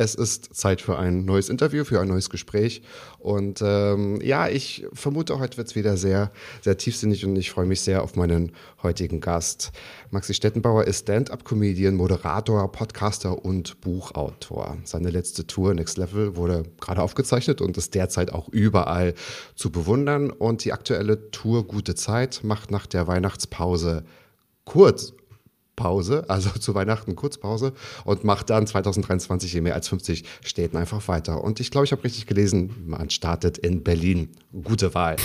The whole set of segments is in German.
Es ist Zeit für ein neues Interview, für ein neues Gespräch. Und ähm, ja, ich vermute, heute wird es wieder sehr, sehr tiefsinnig und ich freue mich sehr auf meinen heutigen Gast. Maxi Stettenbauer ist Stand-up-Comedian, Moderator, Podcaster und Buchautor. Seine letzte Tour Next Level wurde gerade aufgezeichnet und ist derzeit auch überall zu bewundern. Und die aktuelle Tour Gute Zeit macht nach der Weihnachtspause kurz Pause, also zu Weihnachten Kurzpause und macht dann 2023 in mehr als 50 Städten einfach weiter. Und ich glaube, ich habe richtig gelesen, man startet in Berlin. Gute Wahl.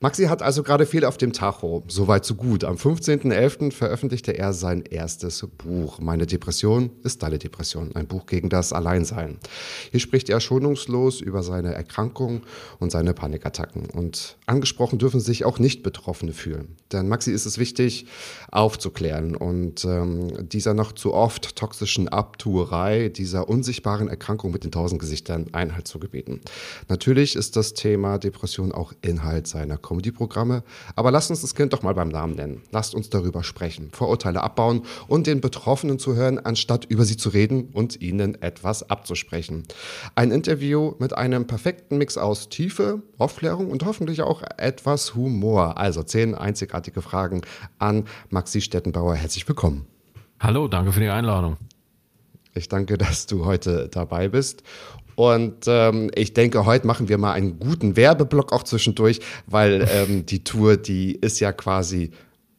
Maxi hat also gerade viel auf dem Tacho. Soweit so gut. Am 15.11. veröffentlichte er sein erstes Buch. Meine Depression ist deine Depression. Ein Buch gegen das Alleinsein. Hier spricht er schonungslos über seine Erkrankung und seine Panikattacken. Und angesprochen dürfen sich auch Nicht-Betroffene fühlen. Denn Maxi ist es wichtig, aufzuklären und ähm, dieser noch zu oft toxischen Abtuerei, dieser unsichtbaren Erkrankung mit den tausend Gesichtern Einhalt zu gebieten. Natürlich ist das Thema Depression auch Inhalt seiner Comedy-Programme, aber lasst uns das Kind doch mal beim Namen nennen. Lasst uns darüber sprechen, Vorurteile abbauen und den Betroffenen zu hören, anstatt über sie zu reden und ihnen etwas abzusprechen. Ein Interview mit einem perfekten Mix aus Tiefe, Aufklärung und hoffentlich auch etwas Humor. Also zehn einzigartige Fragen an Maxi Stettenbauer. Herzlich willkommen. Hallo, danke für die Einladung. Ich danke, dass du heute dabei bist. Und ähm, ich denke, heute machen wir mal einen guten Werbeblock auch zwischendurch, weil ähm, die Tour, die ist ja quasi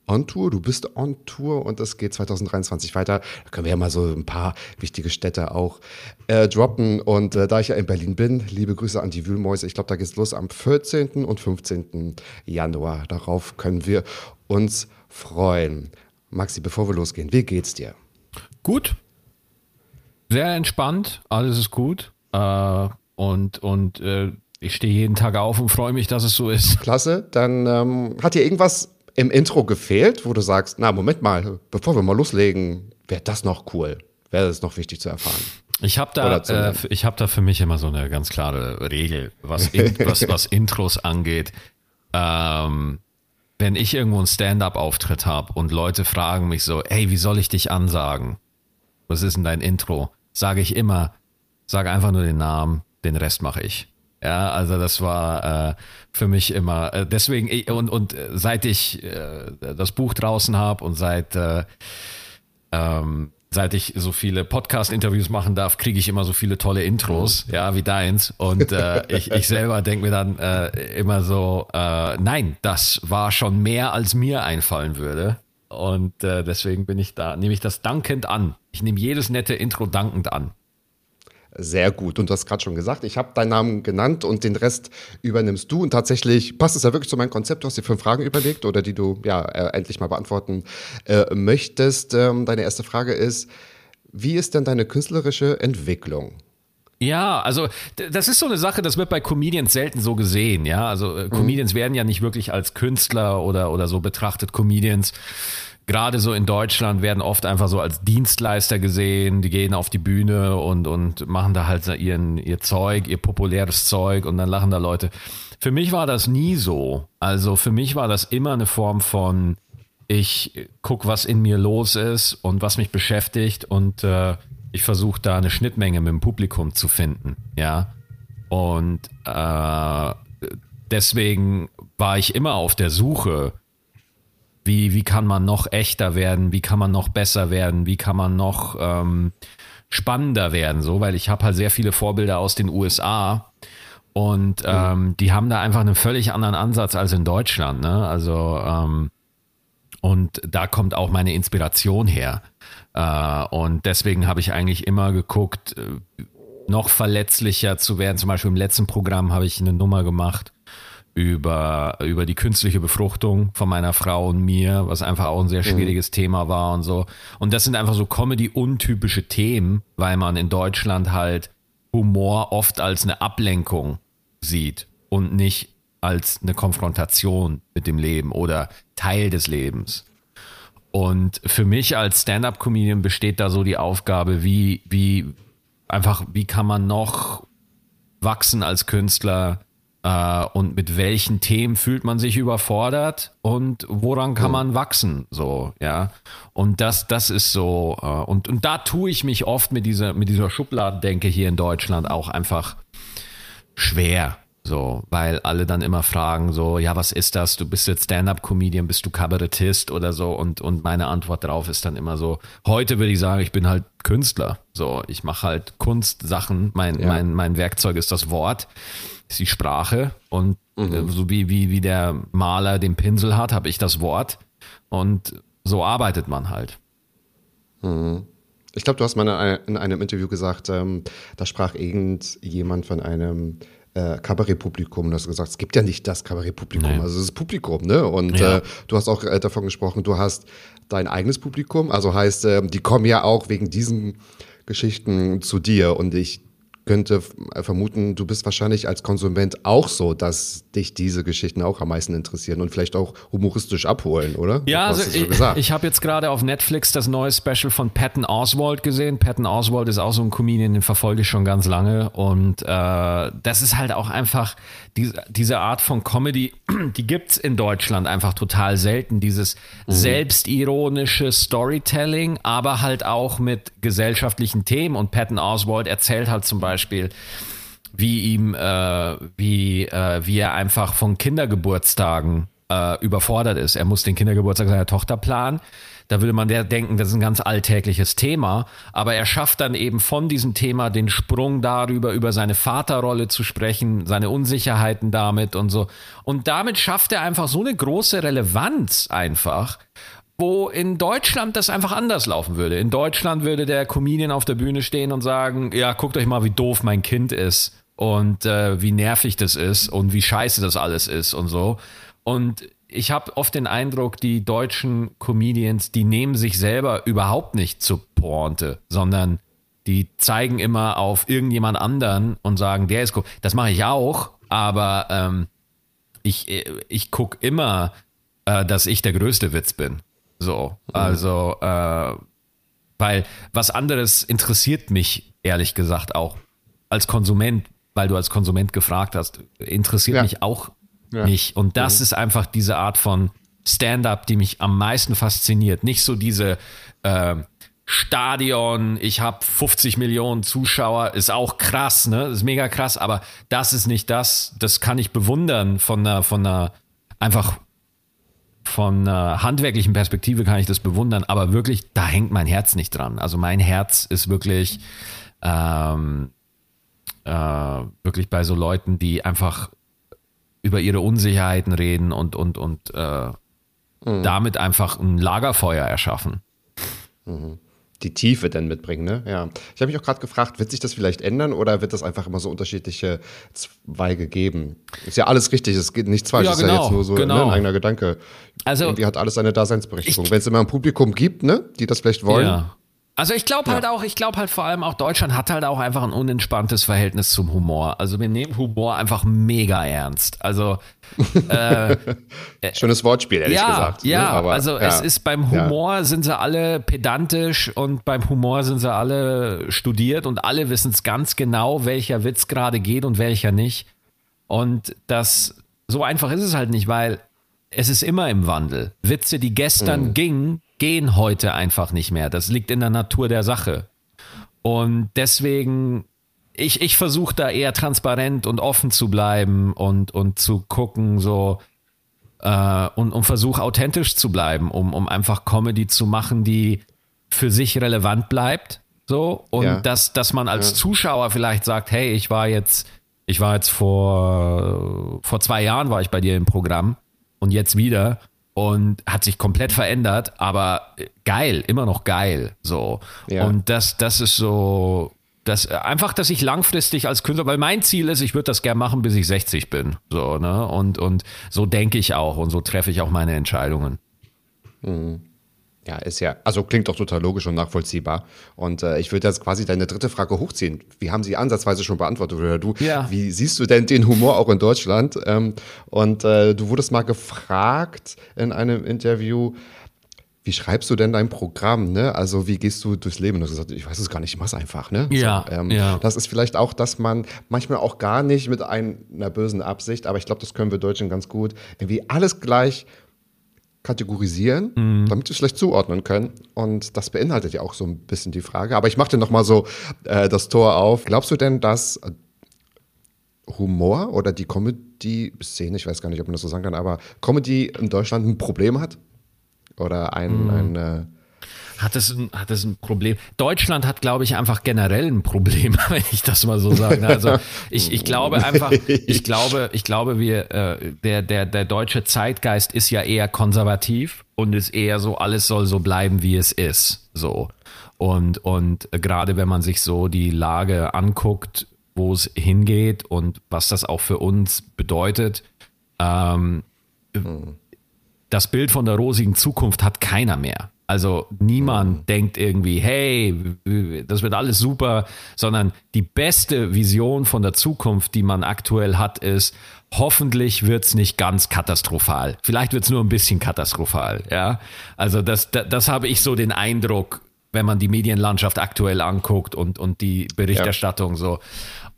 on Tour. Du bist on Tour und es geht 2023 weiter. Da können wir ja mal so ein paar wichtige Städte auch äh, droppen. Und äh, da ich ja in Berlin bin, liebe Grüße an die Wühlmäuse. Ich glaube, da geht's los am 14. und 15. Januar. Darauf können wir uns freuen. Maxi, bevor wir losgehen, wie geht's dir? Gut. Sehr entspannt, alles ist gut. Äh, und und äh, ich stehe jeden Tag auf und freue mich, dass es so ist. Klasse. Dann ähm, hat dir irgendwas im Intro gefehlt, wo du sagst, na, Moment mal, bevor wir mal loslegen, wäre das noch cool. Wäre das noch wichtig zu erfahren. Ich habe da, äh, ich habe da für mich immer so eine ganz klare Regel, was, in, was, was Intros angeht. Ähm, wenn ich irgendwo einen Stand-up-Auftritt habe und Leute fragen mich so, hey, wie soll ich dich ansagen? Was ist denn dein Intro? Sage ich immer, sage einfach nur den Namen, den Rest mache ich. Ja, also das war äh, für mich immer äh, deswegen ich- und und äh, seit ich äh, das Buch draußen habe und seit äh, ähm, seit ich so viele Podcast-Interviews machen darf, kriege ich immer so viele tolle Intros, ja, wie deins. Und äh, ich, ich selber denke mir dann immer so, nein, das war schon mehr, als mir einfallen würde. Und deswegen bin ich da, nehme ich das dankend an. Ich nehme jedes nette Intro dankend an. Sehr gut. Und du hast gerade schon gesagt, ich habe deinen Namen genannt und den Rest übernimmst du. Und tatsächlich passt es ja wirklich zu meinem Konzept. Du hast dir fünf Fragen überlegt oder die du ja äh, endlich mal beantworten äh, möchtest. Ähm, deine erste Frage ist, wie ist denn deine künstlerische Entwicklung? Ja, also das ist so eine Sache, das wird bei Comedians selten so gesehen, ja. Also äh, Comedians werden ja nicht wirklich als Künstler oder, oder so betrachtet. Comedians, gerade so in Deutschland, werden oft einfach so als Dienstleister gesehen. Die gehen auf die Bühne und, und machen da halt ihren, ihr Zeug, ihr populäres Zeug und dann lachen da Leute. Für mich war das nie so. Also für mich war das immer eine Form von, ich guck, was in mir los ist und was mich beschäftigt und äh, ich versuche da eine Schnittmenge mit dem Publikum zu finden, ja. Und äh, deswegen war ich immer auf der Suche, wie, wie kann man noch echter werden, wie kann man noch besser werden, wie kann man noch ähm, spannender werden, so, weil ich habe halt sehr viele Vorbilder aus den USA und ähm, die haben da einfach einen völlig anderen Ansatz als in Deutschland, ne? Also ähm, und da kommt auch meine Inspiration her. Äh, und deswegen habe ich eigentlich immer geguckt, äh, noch verletzlicher zu werden. Zum Beispiel im letzten Programm habe ich eine Nummer gemacht über, über die künstliche Befruchtung von meiner Frau und mir, was einfach auch ein sehr mhm. schwieriges mhm. Thema war und so. Und das sind einfach so Comedy-untypische Themen, weil man in Deutschland halt Humor oft als eine Ablenkung sieht und nicht als eine Konfrontation mit dem Leben oder Teil des Lebens. Und für mich als Stand-up-Comedian besteht da so die Aufgabe, wie, wie einfach, wie kann man noch wachsen als Künstler äh, und mit welchen Themen fühlt man sich überfordert und woran kann man wachsen, so, ja. Und das, das ist so, äh, und, und da tue ich mich oft mit dieser, mit dieser Schubladendenke hier in Deutschland auch einfach schwer. So, weil alle dann immer fragen, so, ja, was ist das? Du bist jetzt Stand-up-Comedian, bist du Kabarettist oder so? Und, und meine Antwort darauf ist dann immer so, heute würde ich sagen, ich bin halt Künstler. So, ich mache halt Kunstsachen. Mein, ja. mein, mein Werkzeug ist das Wort, ist die Sprache. Und mhm. Äh, so wie, wie, wie der Maler den Pinsel hat, habe ich das Wort. Und so arbeitet man halt. Mhm. Ich glaube, du hast mal in einem Interview gesagt, ähm, da sprach irgendjemand von einem äh, Kabarettpublikum. Du hast gesagt, es gibt ja nicht das Kabarettpublikum, nee. also ist Publikum, ne? Und ja. äh, du hast auch äh, davon gesprochen, du hast dein eigenes Publikum, also heißt, äh, die kommen ja auch wegen diesen Geschichten zu dir und ich könnte äh, vermuten, du bist wahrscheinlich als Konsument auch so, dass dich diese Geschichten auch am meisten interessieren und vielleicht auch humoristisch abholen, oder? Ja, also ich, ich habe jetzt gerade auf Netflix das neue Special von Patton Oswald gesehen. Patton Oswald ist auch so ein Comedian, den verfolge ich schon ganz lange und äh, das ist halt auch einfach die, diese Art von Comedy, die gibt es in Deutschland einfach total selten. Dieses mhm. selbstironische Storytelling, aber halt auch mit gesellschaftlichen Themen und Patton Oswald erzählt halt zum Beispiel Beispiel, wie ihm, äh, wie, äh, wie er einfach von Kindergeburtstagen äh, überfordert ist. Er muss den Kindergeburtstag seiner Tochter planen. Da würde man denken, das ist ein ganz alltägliches Thema, aber er schafft dann eben von diesem Thema den Sprung darüber, über seine Vaterrolle zu sprechen, seine Unsicherheiten damit und so. Und damit schafft er einfach so eine große Relevanz einfach, wo in Deutschland das einfach anders laufen würde. In Deutschland würde der Comedian auf der Bühne stehen und sagen, ja, guckt euch mal, wie doof mein Kind ist und äh, wie nervig das ist und wie scheiße das alles ist und so. Und ich habe oft den Eindruck, die deutschen Comedians, die nehmen sich selber überhaupt nicht zur Pointe, sondern die zeigen immer auf irgendjemand anderen und sagen, der ist cool. Das mache ich auch, aber ähm, ich, äh, ich gucke immer, äh, dass ich der größte Witz bin. So, also, äh, weil was anderes interessiert mich ehrlich gesagt auch als Konsument, weil du als Konsument gefragt hast, interessiert ja. mich auch ja. nicht. Und das mhm. ist einfach diese Art von Stand-up, die mich am meisten fasziniert. Nicht so diese äh, Stadion, ich habe 50 Millionen Zuschauer, ist auch krass, ne? Ist mega krass, aber das ist nicht das, das kann ich bewundern von einer, von einer einfach von einer handwerklichen Perspektive kann ich das bewundern, aber wirklich, da hängt mein Herz nicht dran. Also mein Herz ist wirklich, ähm, äh, wirklich bei so Leuten, die einfach über ihre Unsicherheiten reden und, und, und äh, mhm. damit einfach ein Lagerfeuer erschaffen. Mhm die Tiefe dann mitbringen. Ne? Ja. Ich habe mich auch gerade gefragt, wird sich das vielleicht ändern oder wird das einfach immer so unterschiedliche Zweige geben? Ist ja alles richtig, es geht nichts falsch, ja, genau, ist ja jetzt genau, nur so genau. ne, ein eigener Gedanke. Also, Irgendwie hat alles seine Daseinsberechtigung. Wenn es immer ein Publikum gibt, ne, die das vielleicht wollen, ja. Also ich glaube halt auch, ich glaube halt vor allem auch Deutschland hat halt auch einfach ein unentspanntes Verhältnis zum Humor. Also wir nehmen Humor einfach mega ernst. Also äh, schönes Wortspiel ehrlich ja, gesagt. Ne? Ja, ne? Aber, also ja. es ist beim Humor sind sie alle pedantisch und beim Humor sind sie alle studiert und alle wissen es ganz genau, welcher Witz gerade geht und welcher nicht. Und das so einfach ist es halt nicht, weil es ist immer im Wandel. Witze, die gestern mhm. gingen, gehen heute einfach nicht mehr. Das liegt in der Natur der Sache. Und deswegen, ich, ich versuche da eher transparent und offen zu bleiben und, und zu gucken, so, äh, und, und versuche authentisch zu bleiben, um, um einfach Comedy zu machen, die für sich relevant bleibt. So, und ja. dass, dass man als ja. Zuschauer vielleicht sagt, hey, ich war jetzt, ich war jetzt vor, vor zwei Jahren war ich bei dir im Programm und jetzt wieder und hat sich komplett verändert, aber geil, immer noch geil, so. Ja. Und das, das ist so, das, einfach, dass ich langfristig als Künstler, weil mein Ziel ist, ich würde das gerne machen, bis ich 60 bin, so, ne, und, und so denke ich auch und so treffe ich auch meine Entscheidungen. Ja, ist ja, also klingt doch total logisch und nachvollziehbar. Und äh, ich würde jetzt quasi deine dritte Frage hochziehen. Wir haben sie ansatzweise schon beantwortet, oder du? Ja. Wie siehst du denn den Humor auch in Deutschland? Ähm, und äh, du wurdest mal gefragt in einem Interview, wie schreibst du denn dein Programm? Ne? Also wie gehst du durchs Leben? Und du hast gesagt, ich weiß es gar nicht, ich mach's einfach. Ne? Ja, so, ähm, ja. Das ist vielleicht auch, dass man manchmal auch gar nicht mit einer bösen Absicht, aber ich glaube, das können wir Deutschen ganz gut, irgendwie alles gleich kategorisieren, Mhm. damit wir es vielleicht zuordnen können. Und das beinhaltet ja auch so ein bisschen die Frage. Aber ich mache dir nochmal so äh, das Tor auf. Glaubst du denn, dass äh, Humor oder die Comedy-Szene, ich weiß gar nicht, ob man das so sagen kann, aber Comedy in Deutschland ein Problem hat? Oder ein, Mhm. ein äh, Hat es ein, hat es ein Problem? Deutschland hat, glaube ich, einfach generell ein Problem, wenn ich das mal so sage. Also ich, ich glaube einfach, ich glaube, ich glaube, wir, äh, der, der, der deutsche Zeitgeist ist ja eher konservativ und ist eher so, alles soll so bleiben, wie es ist. So. Und, und gerade wenn man sich so die Lage anguckt, wo es hingeht und was das auch für uns bedeutet, ähm, das Bild von der rosigen Zukunft hat keiner mehr. Also niemand denkt irgendwie, hey, das wird alles super, sondern die beste Vision von der Zukunft, die man aktuell hat, ist, hoffentlich wird es nicht ganz katastrophal. Vielleicht wird es nur ein bisschen katastrophal. Ja, also das, das, das habe ich so den Eindruck, wenn man die Medienlandschaft aktuell anguckt und, und die Berichterstattung so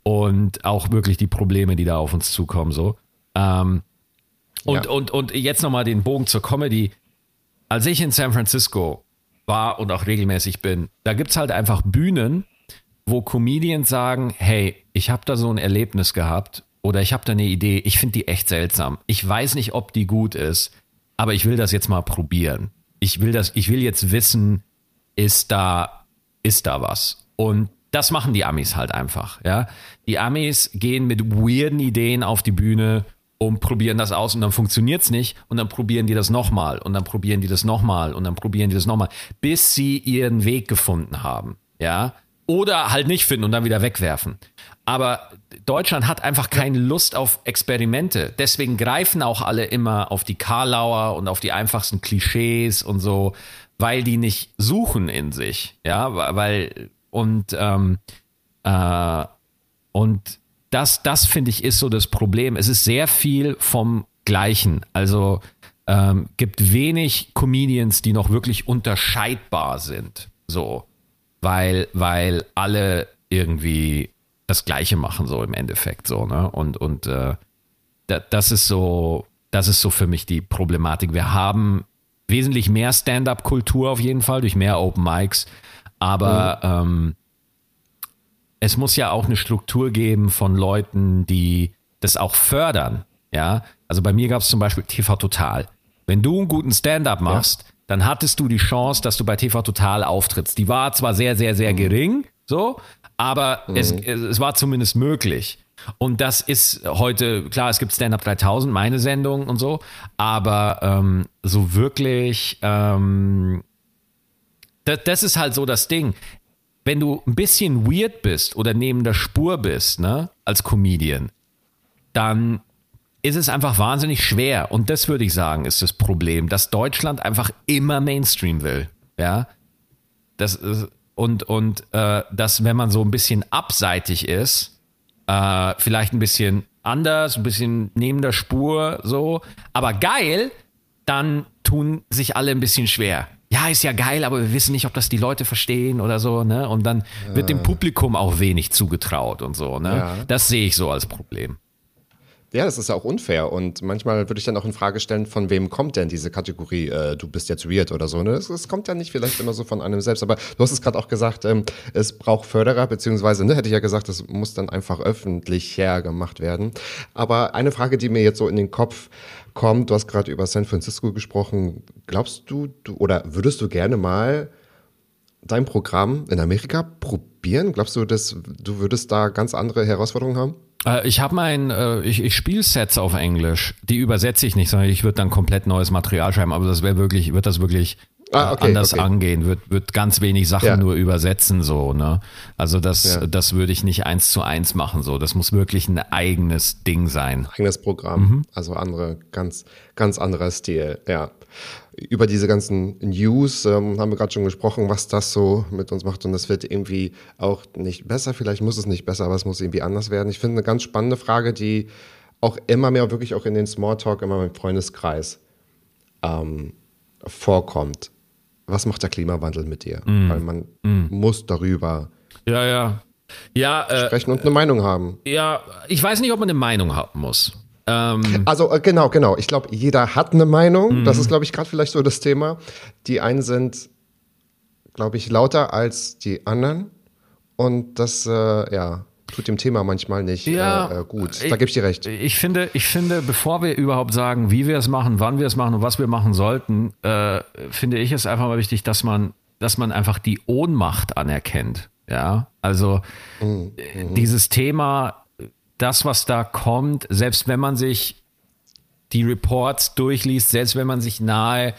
und auch wirklich die Probleme, die da auf uns zukommen so. Ähm, und, Ja. und, und jetzt nochmal den Bogen zur Comedy. Als ich in San Francisco war und auch regelmäßig bin, da gibt's halt einfach Bühnen, wo Comedians sagen, hey, ich habe da so ein Erlebnis gehabt oder ich habe da eine Idee, ich finde die echt seltsam. Ich weiß nicht, ob die gut ist, aber ich will das jetzt mal probieren. Ich will das, ich will jetzt wissen, ist da, ist da was? Und das machen die Amis halt einfach, ja. Die Amis gehen mit weirden Ideen auf die Bühne und probieren das aus und dann funktioniert's nicht und dann probieren die das nochmal und dann probieren die das nochmal und dann probieren die das nochmal, bis sie ihren Weg gefunden haben, ja. Oder halt nicht finden und dann wieder wegwerfen. Aber Deutschland hat einfach keine Lust auf Experimente. Deswegen greifen auch alle immer auf die Karlauer und auf die einfachsten Klischees und so, weil die nicht suchen in sich. Ja, weil, und, ähm, äh, und das, das finde ich ist so das Problem. Es ist sehr viel vom Gleichen. Also ähm, gibt wenig Comedians, die noch wirklich unterscheidbar sind. So, weil, weil alle irgendwie das Gleiche machen, so im Endeffekt. So, ne? Und, und äh, da, das ist so, das ist so für mich die Problematik. Wir haben wesentlich mehr Stand-up-Kultur auf jeden Fall durch mehr Open Mics, aber ähm, es muss ja auch eine Struktur geben von Leuten, die das auch fördern. Ja, also bei mir gab es zum Beispiel TV Total. Wenn du einen guten Stand-up machst, dann hattest du die Chance, dass du bei TV Total auftrittst. Die war zwar sehr, sehr, sehr gering, so, aber es, es war zumindest möglich. Und das ist heute, klar, es gibt Stand-Up 3000, meine Sendung und so, aber ähm, so wirklich, ähm, das, das ist halt so das Ding. Wenn du ein bisschen weird bist oder neben der Spur bist, ne, als Comedian, dann ist es einfach wahnsinnig schwer. Und das würde ich sagen, ist das Problem, dass Deutschland einfach immer Mainstream will. Ja. Das ist, und, und äh, dass, wenn man so ein bisschen abseitig ist, äh, vielleicht ein bisschen anders, ein bisschen neben der Spur, so, aber geil, dann tun sich alle ein bisschen schwer. Ja, ist ja geil, aber wir wissen nicht, ob das die Leute verstehen oder so, ne? Und dann wird dem Publikum auch wenig zugetraut und so, ne? Ja. Das sehe ich so als Problem. Ja, das ist ja auch unfair. Und manchmal würde ich dann auch in Frage stellen, von wem kommt denn diese Kategorie, äh, du bist jetzt weird oder so. Ne? Es, es kommt ja nicht vielleicht immer so von einem selbst. Aber du hast es gerade auch gesagt, ähm, es braucht Förderer, beziehungsweise, ne, hätte ich ja gesagt, das muss dann einfach öffentlich hergemacht werden. Aber eine Frage, die mir jetzt so in den Kopf kommt, du hast gerade über San Francisco gesprochen. Glaubst du, du oder würdest du gerne mal dein Programm in Amerika probieren? Glaubst du, dass du würdest da ganz andere Herausforderungen haben? Äh, ich habe mein, äh, ich, ich spiele Sets auf Englisch. Die übersetze ich nicht, sondern ich würde dann komplett neues Material schreiben. Aber das wäre wirklich, wird das wirklich Ah, okay, anders okay. angehen, wird, wird ganz wenig Sachen Ja. nur übersetzen, so, ne? Also das, Ja. das würde ich nicht eins zu eins machen, so. Das muss wirklich ein eigenes Ding sein. Eigenes Programm, also andere, ganz, ganz anderer Stil, ja. Über diese ganzen News ähm, haben wir gerade schon gesprochen, was das so mit uns macht. Und das wird irgendwie auch nicht besser. Vielleicht muss es nicht besser, aber es muss irgendwie anders werden. Ich finde eine ganz spannende Frage, die auch immer mehr wirklich auch in den Smalltalk, immer im Freundeskreis ähm, vorkommt. Was macht der Klimawandel mit dir? Weil man muss darüber Ja, ja. Ja, äh, sprechen und eine Meinung haben. ja, ich weiß nicht, ob man eine Meinung haben muss. Ähm, Also äh, genau, genau. Ich glaube, jeder hat eine Meinung. Das ist, glaube ich, gerade vielleicht so das Thema. Die einen sind, glaube ich, lauter als die anderen. Und das, äh, ja, tut dem Thema manchmal nicht Ja, äh, äh, gut. Da gebe ich dir recht. Ich finde, ich finde, bevor wir überhaupt sagen, wie wir es machen, wann wir es machen und was wir machen sollten, äh, finde ich es einfach mal wichtig, dass man, dass man einfach die Ohnmacht anerkennt. Ja, also äh, dieses Thema, das, was da kommt, selbst wenn man sich die Reports durchliest, selbst wenn man sich nahe,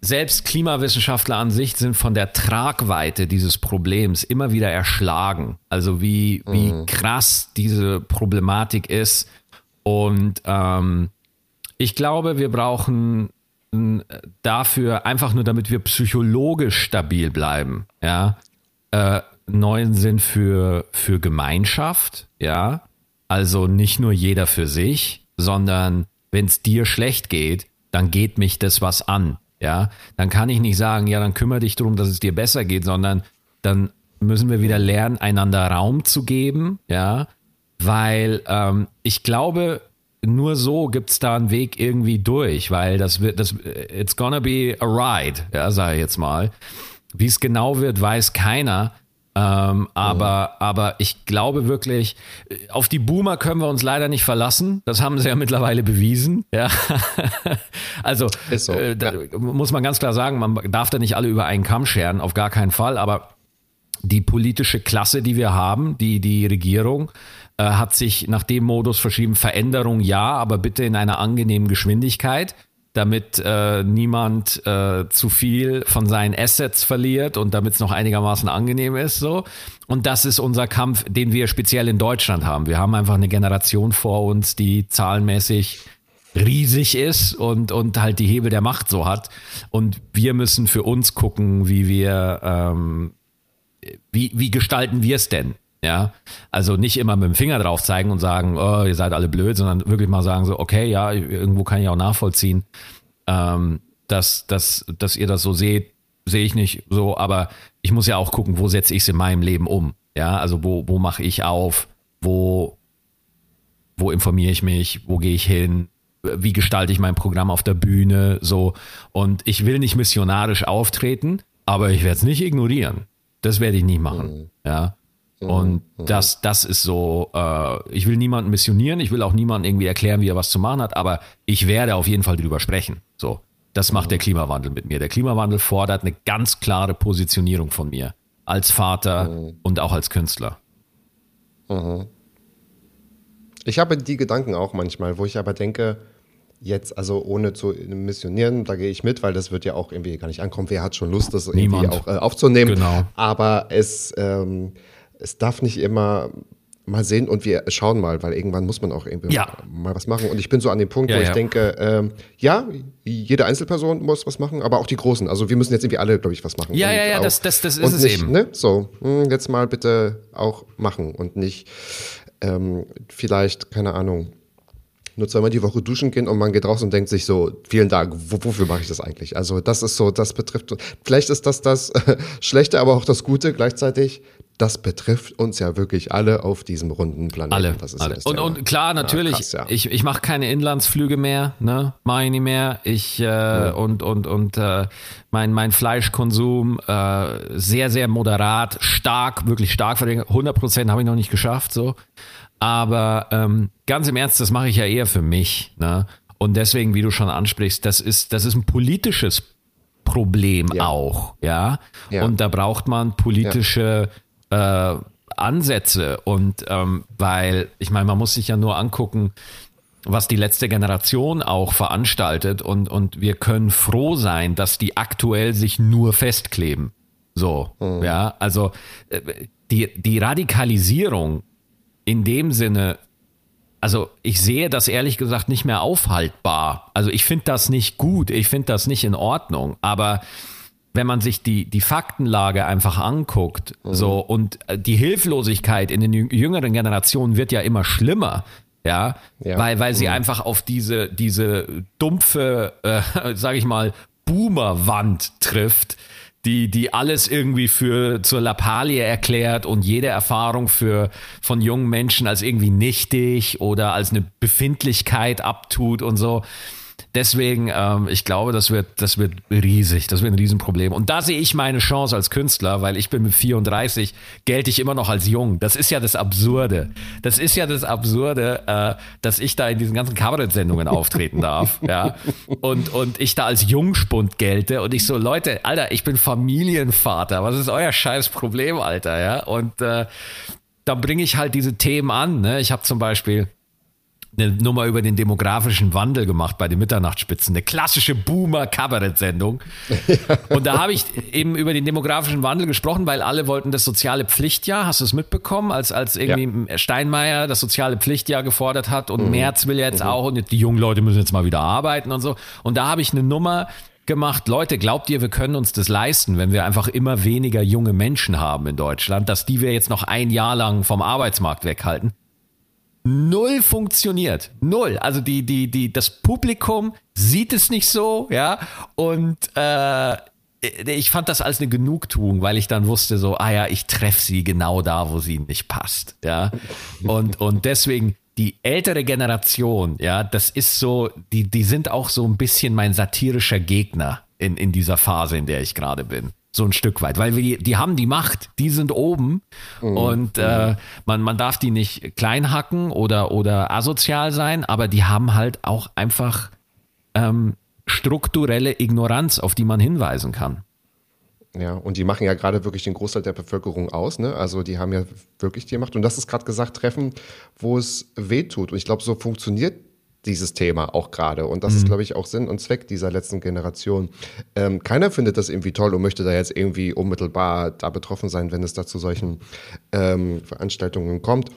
selbst Klimawissenschaftler an sich sind von der Tragweite dieses Problems immer wieder erschlagen. Also wie, wie krass diese Problematik ist. Und ähm, ich glaube, wir brauchen n, dafür einfach nur, damit wir psychologisch stabil bleiben, ja, äh, neuen Sinn für, für Gemeinschaft, ja. Also nicht nur jeder für sich, sondern wenn es dir schlecht geht, dann geht mich das was an, ja. Dann kann ich nicht sagen, ja, dann kümmere dich darum, dass es dir besser geht, sondern dann müssen wir wieder lernen, einander Raum zu geben, ja, weil ähm, ich glaube, nur so gibt's da einen Weg irgendwie durch, weil das wird, das, it's gonna be a ride, ja, sage ich jetzt mal. Wie es genau wird, weiß keiner. Ähm, aber, aber ich glaube wirklich, auf die Boomer können wir uns leider nicht verlassen. Das haben sie ja mittlerweile bewiesen. Ja. also so, äh, da muss man ganz klar sagen, man darf da nicht alle über einen Kamm scheren, auf gar keinen Fall. Aber die politische Klasse, die wir haben, die, die Regierung, äh, hat sich nach dem Modus verschrieben, Veränderung ja, aber bitte in einer angenehmen Geschwindigkeit, damit äh, niemand äh, zu viel von seinen Assets verliert und damit es noch einigermaßen angenehm ist. So. Und das ist unser Kampf, den wir speziell in Deutschland haben. Wir haben einfach eine Generation vor uns, die zahlenmäßig riesig ist und, und halt die Hebel der Macht so hat. Und wir müssen für uns gucken, wie wir ähm, wie, wie gestalten wir es denn? Ja, also nicht immer mit dem Finger drauf zeigen und sagen, oh, ihr seid alle blöd, sondern wirklich mal sagen so, okay, ja, irgendwo kann ich auch nachvollziehen, ähm, dass, dass, dass ihr das so seht, sehe ich nicht so, aber ich muss ja auch gucken, wo setze ich es in meinem Leben um? Ja, also wo, wo mache ich auf? Wo, wo informiere ich mich? Wo gehe ich hin? Wie gestalte ich mein Programm auf der Bühne? So. Und ich will nicht missionarisch auftreten, aber ich werde es nicht ignorieren. Das werde ich nicht machen. Ja. Und das, das ist so, äh, ich will niemanden missionieren, ich will auch niemanden irgendwie erklären, wie er was zu machen hat, aber ich werde auf jeden Fall drüber sprechen. So. Das macht der Klimawandel mit mir. Der Klimawandel fordert eine ganz klare Positionierung von mir. Als Vater und auch als Künstler. Ich habe die Gedanken auch manchmal, wo ich aber denke, jetzt, also ohne zu missionieren, da gehe ich mit, weil das wird ja auch irgendwie gar nicht ankommen. Wer hat schon Lust, das irgendwie Niemand. auch äh, aufzunehmen? Genau. Aber es, ähm, es darf nicht immer mal sehen und wir schauen mal, weil irgendwann muss man auch irgendwie Ja. mal was machen. Und ich bin so an dem Punkt, Ja, wo ich ja. denke, ähm, ja, jede Einzelperson muss was machen, aber auch die Großen. Also wir müssen jetzt irgendwie alle, glaube ich, was machen. Ja, ja, ja, auch- das- das- das ist es nicht, eben. Ne? So, hm, jetzt mal bitte auch machen und nicht ähm, vielleicht, keine Ahnung, nur zweimal die Woche duschen gehen und man geht raus und denkt sich so, vielen Dank, wo, wofür mache ich das eigentlich? Also das ist so, das betrifft, vielleicht ist das das Schlechte, aber auch das Gute gleichzeitig. Das betrifft uns ja wirklich alle auf diesem runden Planeten. Alle, Das ist ja alle. Und, und klar, natürlich, Ja, krass, ja. ich, ich mache keine Inlandsflüge mehr, ne? Mache ich nicht mehr. Ich äh, und und und äh, mein mein Fleischkonsum äh, sehr sehr moderat, stark, wirklich stark verringert. 100 Prozent habe ich noch nicht geschafft, so. Aber ähm, ganz im Ernst, das mache ich ja eher für mich, ne? Und deswegen, wie du schon ansprichst, das ist das ist ein politisches Problem Ja. auch, ja? Ja. Und da braucht man politische äh, Ansätze und ähm, weil, ich meine, man muss sich ja nur angucken, was die letzte Generation auch veranstaltet und, und wir können froh sein, dass die aktuell sich nur festkleben. So, ja, also äh, die, die Radikalisierung in dem Sinne, also ich sehe das ehrlich gesagt nicht mehr aufhaltbar. Also ich finde das nicht gut, ich finde das nicht in Ordnung, aber wenn man sich die, die Faktenlage einfach anguckt, so und äh, die Hilflosigkeit in den jü- jüngeren Generationen wird ja immer schlimmer, ja, Ja. weil, weil sie einfach auf diese, diese dumpfe, äh, sag ich mal, Boomerwand trifft, die, die alles irgendwie für zur Lappalie erklärt und jede Erfahrung für von jungen Menschen als irgendwie nichtig oder als eine Befindlichkeit abtut und so. Deswegen, ähm, ich glaube, das wird, das wird riesig, das wird ein Riesenproblem. Und da sehe ich meine Chance als Künstler, weil ich bin mit 34, gelte ich immer noch als jung. Das ist ja das Absurde. Das ist ja das Absurde, äh, dass ich da in diesen ganzen Kabarett-Sendungen auftreten darf, ja. Und, und ich da als Jungspund gelte und ich so, Leute, Alter, ich bin Familienvater. Was ist euer scheiß Problem, Alter, ja? Und äh, da bringe ich halt diese Themen an. Ne? Ich habe zum Beispiel eine Nummer über den demografischen Wandel gemacht bei den Mitternachtsspitzen. Eine klassische Boomer-Kabarett-Sendung. Und da habe ich eben über den demografischen Wandel gesprochen, weil alle wollten das soziale Pflichtjahr. Hast du es mitbekommen, als, als irgendwie Steinmeier das soziale Pflichtjahr gefordert hat und Merz will jetzt auch und die jungen Leute müssen jetzt mal wieder arbeiten und so. Und da habe ich eine Nummer gemacht. Leute, glaubt ihr, wir können uns das leisten, wenn wir einfach immer weniger junge Menschen haben in Deutschland, dass die wir jetzt noch ein Jahr lang vom Arbeitsmarkt weghalten? Null funktioniert. Null. Also die, die, die, das Publikum sieht es nicht so, ja. Und äh, ich fand das als eine Genugtuung, weil ich dann wusste so, ah ja, ich treffe sie genau da, wo sie nicht passt, ja. Und, und deswegen die ältere Generation, ja, das ist so, die, die sind auch so ein bisschen mein satirischer Gegner in, in dieser Phase, in der ich gerade bin. So ein Stück weit, weil wir, die haben die Macht, die sind oben und äh, man, man darf die nicht klein hacken oder, oder asozial sein, aber die haben halt auch einfach ähm, strukturelle Ignoranz, auf die man hinweisen kann. Ja, und die machen ja gerade wirklich den Großteil der Bevölkerung aus, ne? Also die haben ja wirklich die Macht. Und das ist gerade gesagt, Treffen, wo es weh tut. Und ich glaube, so funktioniert dieses Thema auch gerade. Und das ist, glaube ich, auch Sinn und Zweck dieser letzten Generation. Ähm, keiner findet das irgendwie toll und möchte da jetzt irgendwie unmittelbar da betroffen sein, wenn es da zu solchen ähm, Veranstaltungen kommt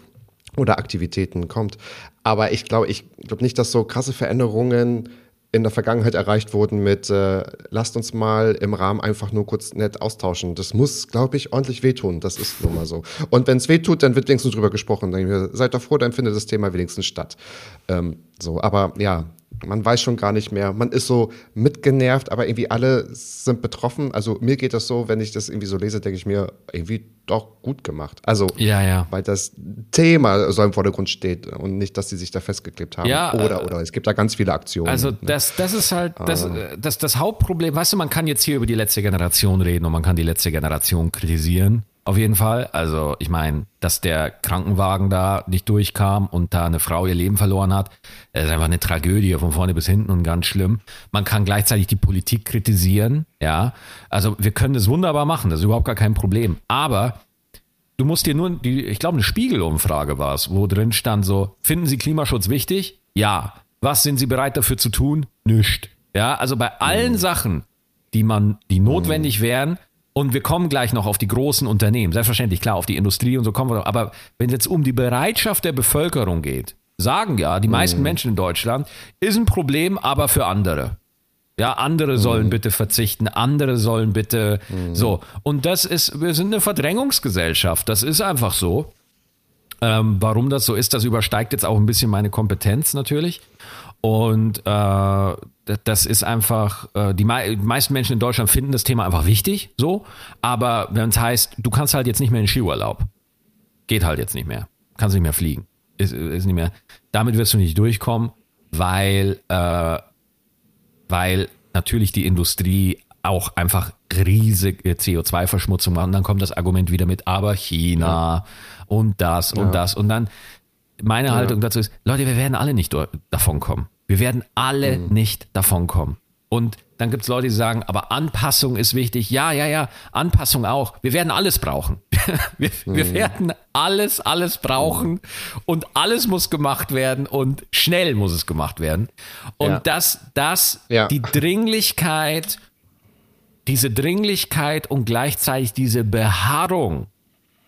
oder Aktivitäten kommt. Aber ich glaube, ich glaube nicht, dass so krasse Veränderungen in der Vergangenheit erreicht wurden mit, äh, lasst uns mal im Rahmen einfach nur kurz nett austauschen. Das muss, glaube ich, ordentlich wehtun. Das ist nun mal so. Und wenn es wehtut, dann wird wenigstens drüber gesprochen. Dann seid doch froh, dann findet das Thema wenigstens statt. Ähm, so, aber ja, man weiß schon gar nicht mehr. Man ist so mitgenervt, aber irgendwie alle sind betroffen. Also mir geht das so, wenn ich das irgendwie so lese, denke ich mir, irgendwie doch gut gemacht. Also, Ja, ja. weil das Thema so im Vordergrund steht und nicht, dass sie sich da festgeklebt haben. Ja, oder, äh, oder es gibt da ganz viele Aktionen. Also ne? das, das ist halt das, äh, das, das Hauptproblem. Weißt du, man kann jetzt hier über die letzte Generation reden und man kann die letzte Generation kritisieren. Auf jeden Fall. Also ich meine, dass der Krankenwagen da nicht durchkam und da eine Frau ihr Leben verloren hat, das ist einfach eine Tragödie von vorne bis hinten und ganz schlimm. Man kann gleichzeitig die Politik kritisieren. Ja, also wir können das wunderbar machen. Das ist überhaupt gar kein Problem. Aber du musst dir nur, die, ich glaube, eine Spiegelumfrage war es, wo drin stand so, finden Sie Klimaschutz wichtig? Ja. Was sind Sie bereit dafür zu tun? Nicht. Ja, also bei allen Sachen, die man, die notwendig wären, und wir kommen gleich noch auf die großen Unternehmen, selbstverständlich, klar, auf die Industrie und so kommen wir noch, aber wenn es jetzt um die Bereitschaft der Bevölkerung geht, sagen ja die meisten Menschen in Deutschland, ist ein Problem, aber für andere. Ja, andere sollen bitte verzichten, andere sollen bitte so. Und das ist, wir sind eine Verdrängungsgesellschaft, das ist einfach so. Ähm, warum das so ist, das übersteigt jetzt auch ein bisschen meine Kompetenz natürlich. Und äh, das- ist einfach, äh, die, mei die meisten Menschen in Deutschland finden das Thema einfach wichtig, so. Aber wenn es heißt, du kannst halt jetzt nicht mehr in den Skiurlaub, geht halt jetzt nicht mehr, kannst nicht mehr fliegen, ist, ist nicht mehr. Damit wirst du nicht durchkommen, weil äh, weil natürlich die Industrie auch einfach riesige CO2-Verschmutzung macht. Und dann kommt das Argument wieder mit, aber China und das und das. Und dann meine Haltung dazu ist, Leute, wir werden alle nicht davon kommen. Wir werden alle nicht davon kommen. Und dann gibt es Leute, die sagen, aber Anpassung ist wichtig. Ja, ja, ja, Anpassung auch. Wir werden alles brauchen. wir, wir Mhm. werden alles, alles brauchen und alles muss gemacht werden und schnell muss es gemacht werden. Und Ja. das, das, Ja. die Dringlichkeit, diese Dringlichkeit und gleichzeitig diese Beharrung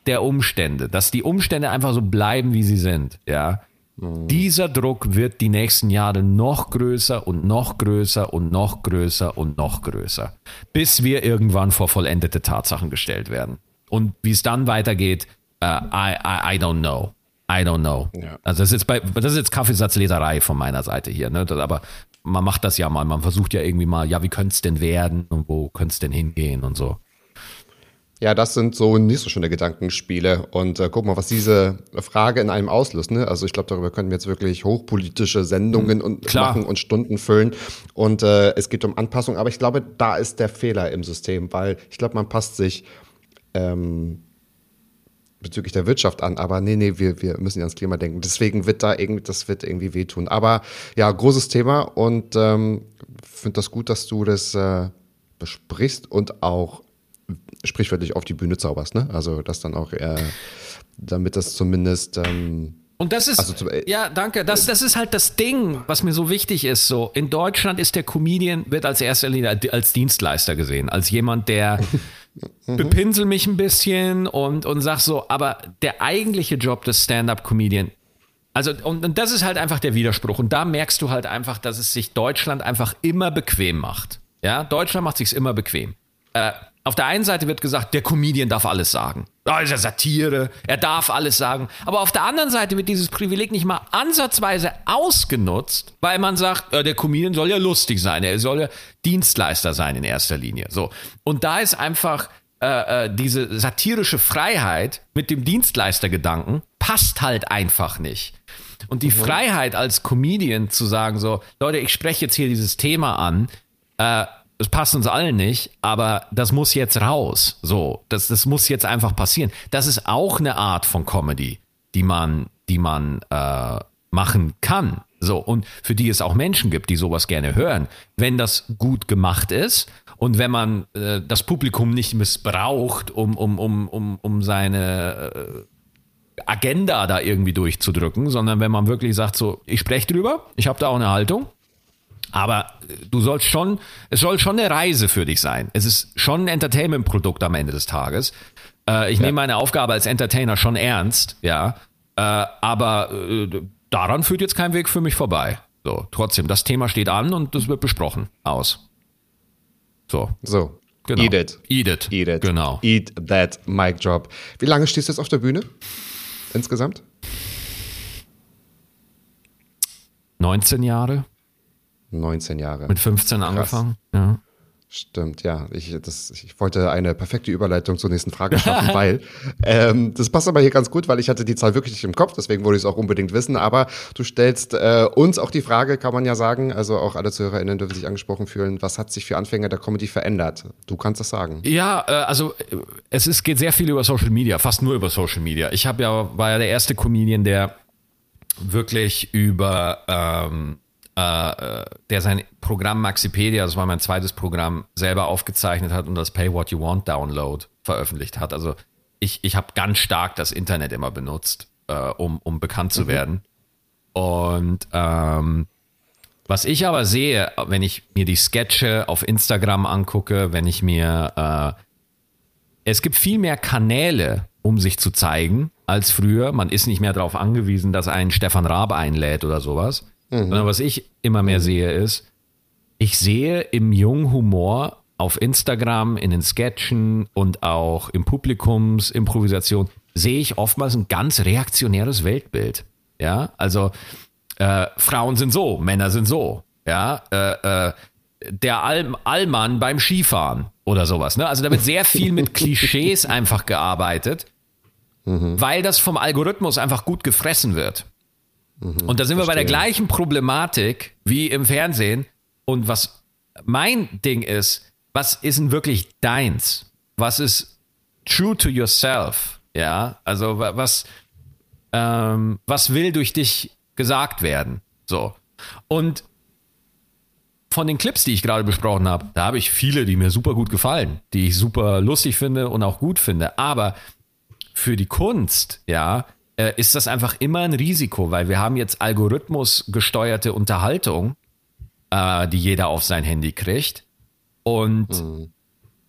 der Umstände, dass die Umstände einfach so bleiben, wie sie sind, ja. Dieser Druck wird die nächsten Jahre noch größer und noch größer und noch größer und noch größer, bis wir irgendwann vor vollendete Tatsachen gestellt werden. Und wie es dann weitergeht, äh, I, I, I don't know. I don't know. Ja. Also das ist jetzt bei, das ist jetzt Kaffeesatzleserei von meiner Seite hier, ne? Aber man macht das ja mal, man versucht ja irgendwie mal, ja, wie könnte es denn werden und wo könnte es denn hingehen und so. Ja, das sind so nicht so schöne Gedankenspiele. Und äh, guck mal, was diese Frage in einem auslöst. Ne? Also ich glaube, darüber können wir jetzt wirklich hochpolitische Sendungen und Klar. machen und Stunden füllen. Und äh, es geht um Anpassung. Aber ich glaube, da ist der Fehler im System, weil ich glaube, man passt sich ähm, bezüglich der Wirtschaft an. Aber nee, nee, wir, wir müssen ja ans Klima denken. Deswegen wird da irgendwie, das wird irgendwie wehtun. Aber ja, großes Thema und ähm, finde das gut, dass du das äh, besprichst und auch sprichwörtlich auf die Bühne zauberst, ne? Also das dann auch, äh, damit das zumindest ähm, Und das ist, Also zum- äh, ja, danke. Das, das ist halt das Ding, was mir so wichtig ist. So in Deutschland ist der Comedian wird als erster Linie als Dienstleister gesehen, als jemand, der bepinsel mich ein bisschen und und sag so. Aber der eigentliche Job des Stand-up-Comedian also, und, und das ist halt einfach der Widerspruch. Und da merkst du halt einfach, dass es sich Deutschland einfach immer bequem macht. Ja, Deutschland macht sich's immer bequem. Äh, auf der einen Seite wird gesagt, der Comedian darf alles sagen. Da ist ja Satire, er darf alles sagen. Aber auf der anderen Seite wird dieses Privileg nicht mal ansatzweise ausgenutzt, weil man sagt, äh, der Comedian soll ja lustig sein, er soll ja Dienstleister sein in erster Linie. So. Und da ist einfach äh, äh, diese satirische Freiheit mit dem Dienstleistergedanken passt halt einfach nicht. Und die Freiheit als Comedian zu sagen, so, Leute, ich spreche jetzt hier dieses Thema an, äh, es passt uns allen nicht, aber das muss jetzt raus. So, das, das muss jetzt einfach passieren. Das ist auch eine Art von Comedy, die man, die man äh, machen kann. So, und für die es auch Menschen gibt, die sowas gerne hören. Wenn das gut gemacht ist und wenn man äh, das Publikum nicht missbraucht, um, um, um, um, um seine äh, Agenda da irgendwie durchzudrücken, sondern wenn man wirklich sagt, so, ich spreche drüber, ich habe da auch eine Haltung, aber du sollst schon, es soll schon eine Reise für dich sein. Es ist schon ein Entertainment-Produkt am Ende des Tages. Äh, ich nehme meine Aufgabe als Entertainer schon ernst, ja, äh, aber äh, daran führt jetzt kein Weg für mich vorbei. So, trotzdem, das Thema steht an und das wird besprochen. Aus. So, so. genau. Eat it. Eat it. Eat it. Genau. Eat that mic drop. Wie lange stehst du jetzt auf der Bühne? Insgesamt? 19 Jahre, 19 Jahre. mit 15 angefangen. Ja. Stimmt, ja. Ich, das, ich wollte eine perfekte Überleitung zur nächsten Frage schaffen, weil ähm, das passt aber hier ganz gut, weil ich hatte die Zahl wirklich nicht im Kopf, deswegen wollte ich es auch unbedingt wissen. Aber du stellst äh, uns auch die Frage, kann man ja sagen, also auch alle ZuhörerInnen dürfen sich angesprochen fühlen, was hat sich für Anfänger der Comedy verändert? Du kannst das sagen. Ja, äh, also äh, es ist, geht sehr viel über Social Media, fast nur über Social Media. Ich habe ja war ja der erste Comedian, der wirklich über ähm, äh, der sein Programm Maxipedia, das war mein zweites Programm, selber aufgezeichnet hat und das Pay What You Want Download veröffentlicht hat. Also ich, ich habe ganz stark das Internet immer benutzt, äh, um, um bekannt zu werden. Und ähm, was ich aber sehe, wenn ich mir die Sketche auf Instagram angucke, wenn ich mir, äh, es gibt viel mehr Kanäle, um sich zu zeigen, als früher. Man ist nicht mehr darauf angewiesen, dass ein Stefan Raab einlädt oder sowas. Sondern was ich immer mehr sehe, ist, ich sehe im jungen Humor auf Instagram, in den Sketchen und auch im Publikumsimprovisation, sehe ich oftmals ein ganz reaktionäres Weltbild. Ja, also äh, Frauen sind so, Männer sind so. Ja, äh, äh, der All Allmann beim Skifahren oder sowas. Ne? Also da wird sehr viel mit Klischees einfach gearbeitet, weil das vom Algorithmus einfach gut gefressen wird. Und da sind wir bei der verstehe. gleichen Problematik wie im Fernsehen. Und was mein Ding ist, was ist denn wirklich deins? Was ist true to yourself? Ja, also wa- was, ähm, was will durch dich gesagt werden? So. Und von den Clips, die ich gerade besprochen habe, da habe ich viele, die mir super gut gefallen, die ich super lustig finde und auch gut finde. Aber für die Kunst, ja, äh, ist das einfach immer ein Risiko, weil wir haben jetzt algorithmusgesteuerte Unterhaltung, äh, die jeder auf sein Handy kriegt. Und mhm.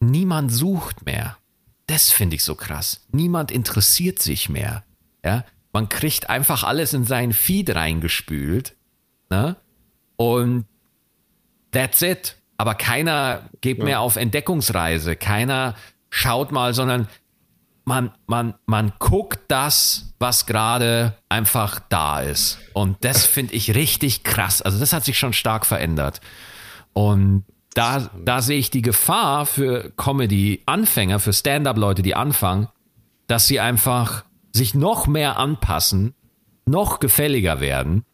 niemand sucht mehr. Das finde ich so krass. Niemand interessiert sich mehr. Ja? Man kriegt einfach alles in seinen Feed reingespült. Ne? Und that's it. Aber keiner geht ja. mehr auf Entdeckungsreise. Keiner schaut mal, sondern man, man, man guckt das, was gerade einfach da ist. Und das finde ich richtig krass. Also das hat sich schon stark verändert. Und da, da sehe ich die Gefahr für Comedy-Anfänger, für Stand-up-Leute, die anfangen, dass sie einfach sich noch mehr anpassen, noch gefälliger werden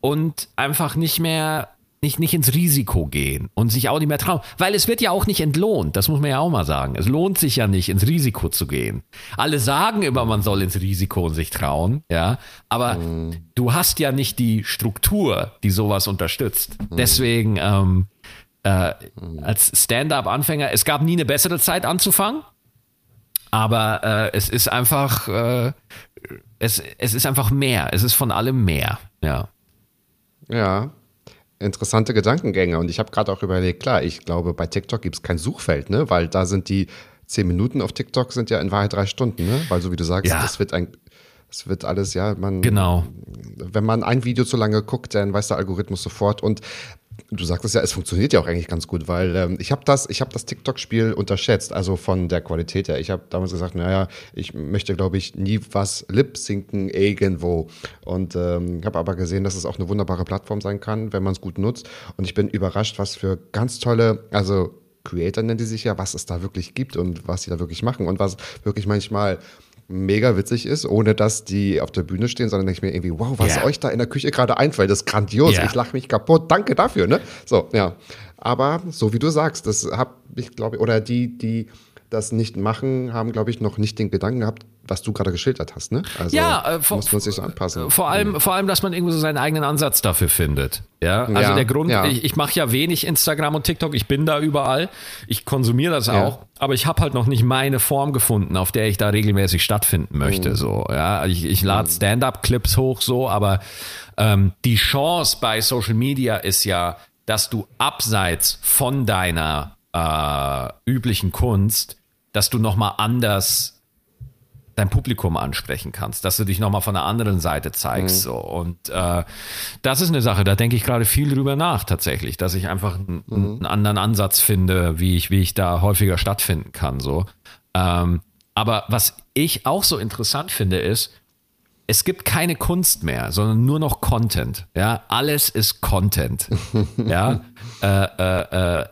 und einfach nicht mehr nicht, nicht ins Risiko gehen und sich auch nicht mehr trauen. Weil es wird ja auch nicht entlohnt, das muss man ja auch mal sagen. Es lohnt sich ja nicht, ins Risiko zu gehen. Alle sagen immer, man soll ins Risiko und sich trauen, ja. Aber mhm. du hast ja nicht die Struktur, die sowas unterstützt. Mhm. Deswegen, ähm, äh, als Stand-up-Anfänger, es gab nie eine bessere Zeit anzufangen. Aber äh, es ist einfach, äh, es, es ist einfach mehr. Es ist von allem mehr, ja. Ja, interessante Gedankengänge. Und ich habe gerade auch überlegt, klar, ich glaube, bei TikTok gibt es kein Suchfeld, ne? Weil da sind die zehn Minuten auf TikTok sind ja in Wahrheit drei Stunden, ne? Weil so wie du sagst, ja. das wird ein, das wird alles, ja, man. Genau. Wenn man ein Video zu lange guckt, dann weiß der Algorithmus sofort. Und Du sagst es ja, es funktioniert ja auch eigentlich ganz gut, weil ähm, ich habe das, habe das TikTok-Spiel unterschätzt, also von der Qualität her. Ich habe damals gesagt, naja, ich möchte, glaube ich, nie was lip-sinken irgendwo. Und ähm, habe aber gesehen, dass es auch eine wunderbare Plattform sein kann, wenn man es gut nutzt. Und ich bin überrascht, was für ganz tolle, also Creator nennen die sich ja, was es da wirklich gibt und was sie da wirklich machen und was wirklich manchmal mega witzig ist, ohne dass die auf der Bühne stehen, sondern denke ich mir irgendwie, wow, was yeah. euch da in der Küche gerade einfällt, das ist grandios. Yeah. Ich lache mich kaputt. Danke dafür, ne? So, ja. Aber so wie du sagst, das habe ich, glaube ich, oder die, die das nicht machen, haben, glaube ich, noch nicht den Gedanken gehabt, was du gerade geschildert hast, ne? Also ja, äh, vor, muss man sich so anpassen. Vor allem, vor allem, dass man irgendwie so seinen eigenen Ansatz dafür findet. Ja, also ja, der Grund, ja. ich, ich mache ja wenig Instagram und TikTok, ich bin da überall, ich konsumiere das ja. auch, aber ich habe halt noch nicht meine Form gefunden, auf der ich da regelmäßig stattfinden möchte. Mhm. So, ja, ich, ich lade mhm. Stand-up-Clips hoch, so, aber ähm, die Chance bei Social Media ist ja, dass du abseits von deiner äh, üblichen Kunst, dass du noch mal anders dein Publikum ansprechen kannst, dass du dich nochmal von der anderen Seite zeigst. Mhm. So. Und äh, das ist eine Sache, da denke ich gerade viel drüber nach tatsächlich, dass ich einfach einen, mhm. einen anderen Ansatz finde, wie ich, wie ich da häufiger stattfinden kann. So. Ähm, aber was ich auch so interessant finde, ist, es gibt keine Kunst mehr, sondern nur noch Content. Ja, alles ist Content. ja, äh, äh, äh,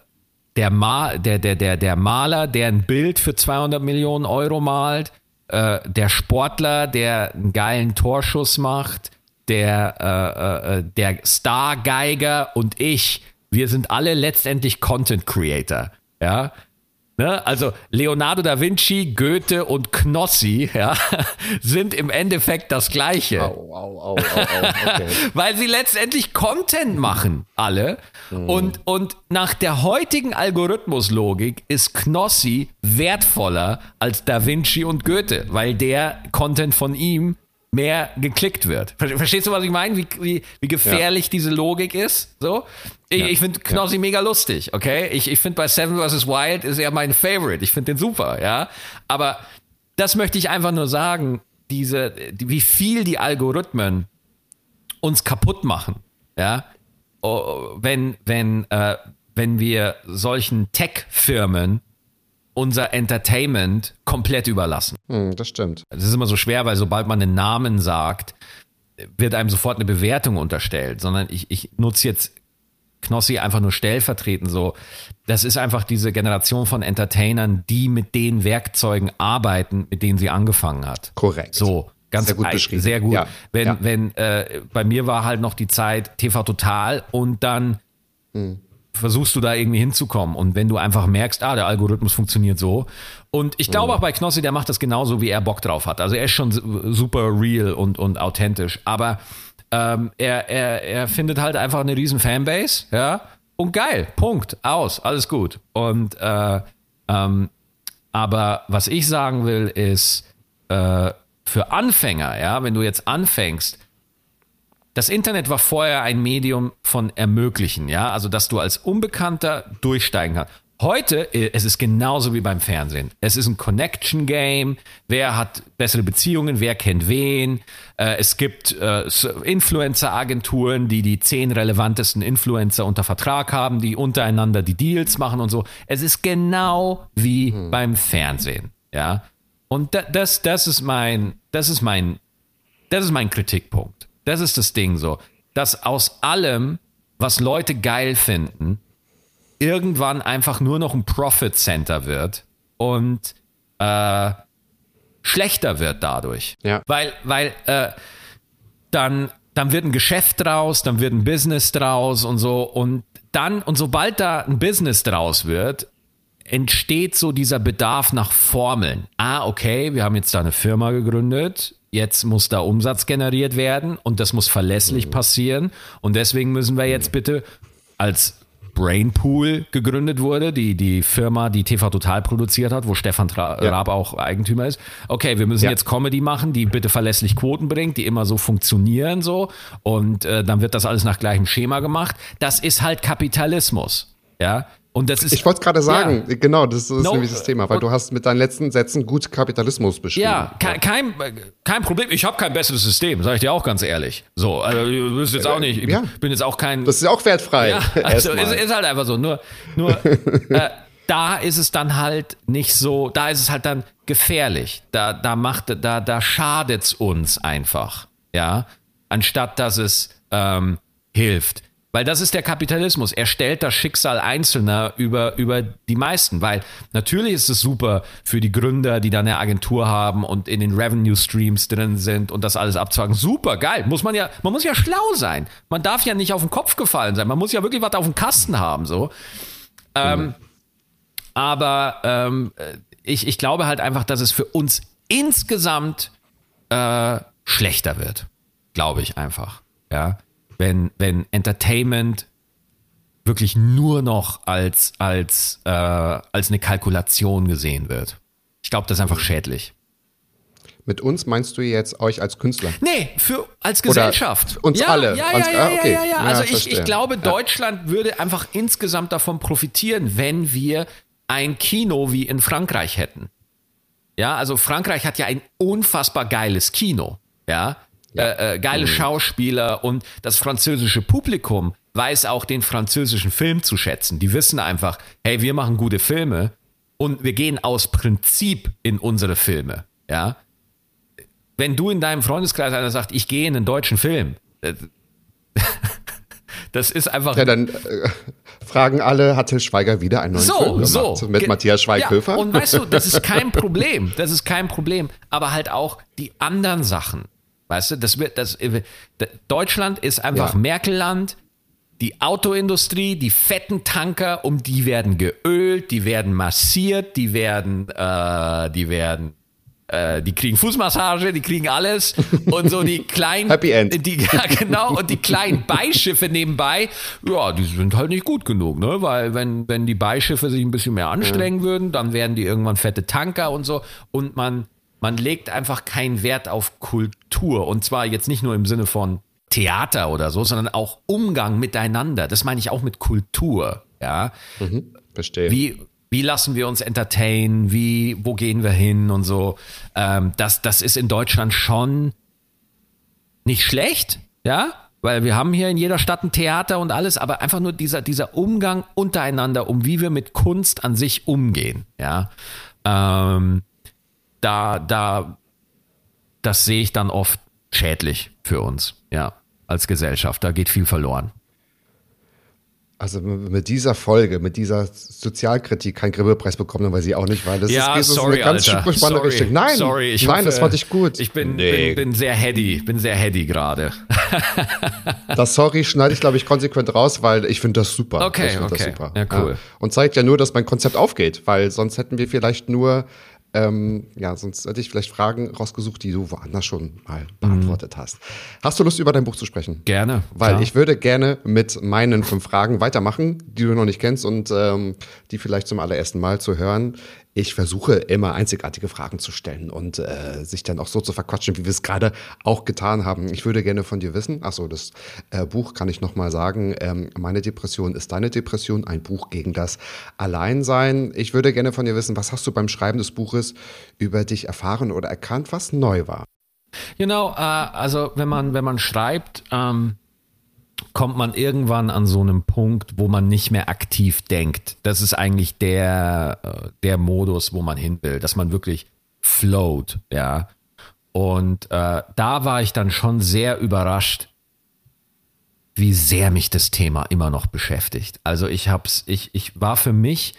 der, Ma der, der, der, der Maler, der ein Bild für 200 Millionen Euro malt, äh, der Sportler, der einen geilen Torschuss macht, der, äh, äh, äh, der Star-Geiger und ich, wir sind alle letztendlich Content Creator. Ja, Ne? Also Leonardo da Vinci, Goethe und Knossi ja, sind im Endeffekt das Gleiche. Au, au, au, okay. Weil sie letztendlich Content machen, alle. Mhm. Und, und nach der heutigen Algorithmuslogik ist Knossi wertvoller als da Vinci und Goethe, weil der Content von ihm mehr geklickt wird. Verstehst du, was ich meine? Wie, wie, wie gefährlich ja. diese Logik ist? So? Ich, ja. ich finde Knossi ja. mega lustig, okay? Ich, ich finde bei Seven vs. Wild ist er mein Favorite. Ich finde den super, ja? Aber das möchte ich einfach nur sagen, diese, wie viel die Algorithmen uns kaputt machen, ja? Oh, wenn, wenn, äh, wenn wir solchen Tech-Firmen unser Entertainment komplett überlassen. Hm, das stimmt. Es ist immer so schwer, weil sobald man einen Namen sagt, wird einem sofort eine Bewertung unterstellt, sondern ich, ich nutze jetzt Knossi einfach nur stellvertretend so. Das ist einfach diese Generation von Entertainern, die mit den Werkzeugen arbeiten, mit denen sie angefangen hat. Korrekt. So. Ganz sehr gut beschrieben. Sehr gut. Ja. Wenn, ja. wenn, äh, bei mir war halt noch die Zeit TV Total und dann hm versuchst du da irgendwie hinzukommen. Und wenn du einfach merkst, ah, der Algorithmus funktioniert so. Und ich glaube mhm. auch bei Knossi, der macht das genauso, wie er Bock drauf hat. Also er ist schon super real und, und authentisch. Aber ähm, er, er, er findet halt einfach eine riesen Fanbase, ja. und geil. Punkt. Aus. Alles gut. Und äh, ähm, aber was ich sagen will, ist äh, für Anfänger, ja, wenn du jetzt anfängst, das Internet war vorher ein Medium von Ermöglichen, ja, also dass du als Unbekannter durchsteigen kannst. Heute, äh, es ist genauso wie beim Fernsehen. Es ist ein Connection Game. Wer hat bessere Beziehungen? Wer kennt wen? Äh, es gibt äh, Influencer-Agenturen, die die zehn relevantesten Influencer unter Vertrag haben, die untereinander die Deals machen und so. Es ist genau wie hm. beim Fernsehen, ja. Und das, das ist mein, das ist mein, das ist mein Kritikpunkt. Das ist das Ding so, dass aus allem, was Leute geil finden, irgendwann einfach nur noch ein Profit Center wird und äh, schlechter wird dadurch. Ja. Weil, weil äh, dann, dann wird ein Geschäft draus, dann wird ein Business draus und so. Und dann, und sobald da ein Business draus wird, entsteht so dieser Bedarf nach Formeln. Ah, okay, wir haben jetzt da eine Firma gegründet, jetzt muss da Umsatz generiert werden und das muss verlässlich mhm. passieren. Und deswegen müssen wir jetzt bitte als Brainpool gegründet wurde, die, die Firma, die TV Total produziert hat, wo Stefan Tra ja. Raab auch Eigentümer ist. Okay, wir müssen ja. jetzt Comedy machen, die bitte verlässlich Quoten bringt, die immer so funktionieren so und äh, dann wird das alles nach gleichem Schema gemacht. Das ist halt Kapitalismus. Ja, und das ist, ich wollte gerade sagen, ja. genau, das ist no, nämlich das Thema, weil du hast mit deinen letzten Sätzen gut Kapitalismus beschrieben. Ja, kein, kein, kein Problem. Ich habe kein besseres System, sage ich dir auch ganz ehrlich. So, also du bist jetzt auch nicht, ich ja. bin jetzt auch kein. Das ist ja auch wertfrei. Ja, also ist, ist, halt einfach so. Nur, nur äh, da ist es dann halt nicht so, da ist es halt dann gefährlich. Da, da macht, da, da schadet's uns einfach. Ja, anstatt dass es ähm, hilft. Weil das ist der Kapitalismus. Er stellt das Schicksal Einzelner über, über die meisten. Weil natürlich ist es super für die Gründer, die dann eine Agentur haben und in den Revenue Streams drin sind und das alles abzwagen. Super, geil. Muss man ja, man muss ja schlau sein. Man darf ja nicht auf den Kopf gefallen sein. Man muss ja wirklich was auf dem Kasten haben, so. Ähm, mhm. Aber ähm, ich, ich glaube halt einfach, dass es für uns insgesamt äh, schlechter wird. Glaube ich einfach. Ja wenn, wenn Entertainment wirklich nur noch als, als, äh, als eine Kalkulation gesehen wird. Ich glaube, das ist einfach schädlich. Mit uns meinst du jetzt euch als Künstler? Nee, für als Gesellschaft. Oder uns ja, alle. Ja, ja, ja, okay. ja, ja, ja. Also ich, ich glaube, Deutschland würde einfach insgesamt davon profitieren, wenn wir ein Kino wie in Frankreich hätten. Ja, also Frankreich hat ja ein unfassbar geiles Kino. Ja, ja. Äh, äh, geile mhm. Schauspieler und das französische Publikum weiß auch den französischen Film zu schätzen. Die wissen einfach, hey, wir machen gute Filme und wir gehen aus Prinzip in unsere Filme. Ja, wenn du in deinem Freundeskreis einer sagt, ich gehe in einen deutschen Film, äh, das ist einfach. Ja, dann äh, fragen alle, hat Til Schweiger wieder einen neuen so, Film gemacht so. mit Matthias Schweighöfer? Ja, und weißt du, das ist kein Problem. Das ist kein Problem. Aber halt auch die anderen Sachen. Weißt du, das wird, das, Deutschland ist einfach ja. Merkelland. Die Autoindustrie, die fetten Tanker, um die werden geölt, die werden massiert, die werden, äh, die werden äh, die kriegen Fußmassage, die kriegen alles und so die kleinen Happy End. Die, ja, genau, und die kleinen Beischiffe nebenbei, ja, die sind halt nicht gut genug, ne? Weil wenn, wenn die Beischiffe sich ein bisschen mehr anstrengen ja. würden, dann werden die irgendwann fette Tanker und so und man man legt einfach keinen Wert auf Kultur. Und zwar jetzt nicht nur im Sinne von Theater oder so, sondern auch Umgang miteinander. Das meine ich auch mit Kultur. Ja. Mhm, verstehe. Wie, wie lassen wir uns entertainen? Wie, wo gehen wir hin und so? Ähm, das, das ist in Deutschland schon nicht schlecht, ja, weil wir haben hier in jeder Stadt ein Theater und alles, aber einfach nur dieser, dieser Umgang untereinander, um wie wir mit Kunst an sich umgehen, ja. Ähm, da, da, das sehe ich dann oft schädlich für uns, ja, als Gesellschaft. Da geht viel verloren. Also mit dieser Folge, mit dieser Sozialkritik keinen Grimme-Preis bekommen, weil sie auch nicht, weil das ja, ist, sorry, eine ganz Alter. spannende sorry, Geschichte. Nein, sorry, ich nein, hoffe, das fand ich gut. Ich bin, nee. bin, bin sehr heady, bin sehr heady gerade. das Sorry schneide ich, glaube ich, konsequent raus, weil ich finde das super. Okay, ich okay. Das super. Ja, cool. Ja. Und zeigt ja nur, dass mein Konzept aufgeht, weil sonst hätten wir vielleicht nur Ähm, ja, sonst hätte ich vielleicht Fragen rausgesucht, die du woanders schon mal beantwortet hast. Hast du Lust, über dein Buch zu sprechen? Gerne. Weil klar. ich würde gerne mit meinen fünf Fragen weitermachen, die du noch nicht kennst und ähm, die vielleicht zum allerersten Mal zu hören. Ich versuche immer einzigartige Fragen zu stellen und äh, sich dann auch so zu verquatschen, wie wir es gerade auch getan haben. Ich würde gerne von dir wissen, achso, das äh, Buch kann ich nochmal sagen, ähm, meine Depression ist deine Depression, ein Buch gegen das Alleinsein. Ich würde gerne von dir wissen, was hast du beim Schreiben des Buches über dich erfahren oder erkannt, was neu war? Genau, äh, also wenn man, wenn man schreibt, ähm, kommt man irgendwann an so einem Punkt, wo man nicht mehr aktiv denkt. Das ist eigentlich der, äh, der Modus, wo man hin will, dass man wirklich float, ja. Und äh, da war ich dann schon sehr überrascht, wie sehr mich das Thema immer noch beschäftigt. Also ich hab's, ich, ich war für mich,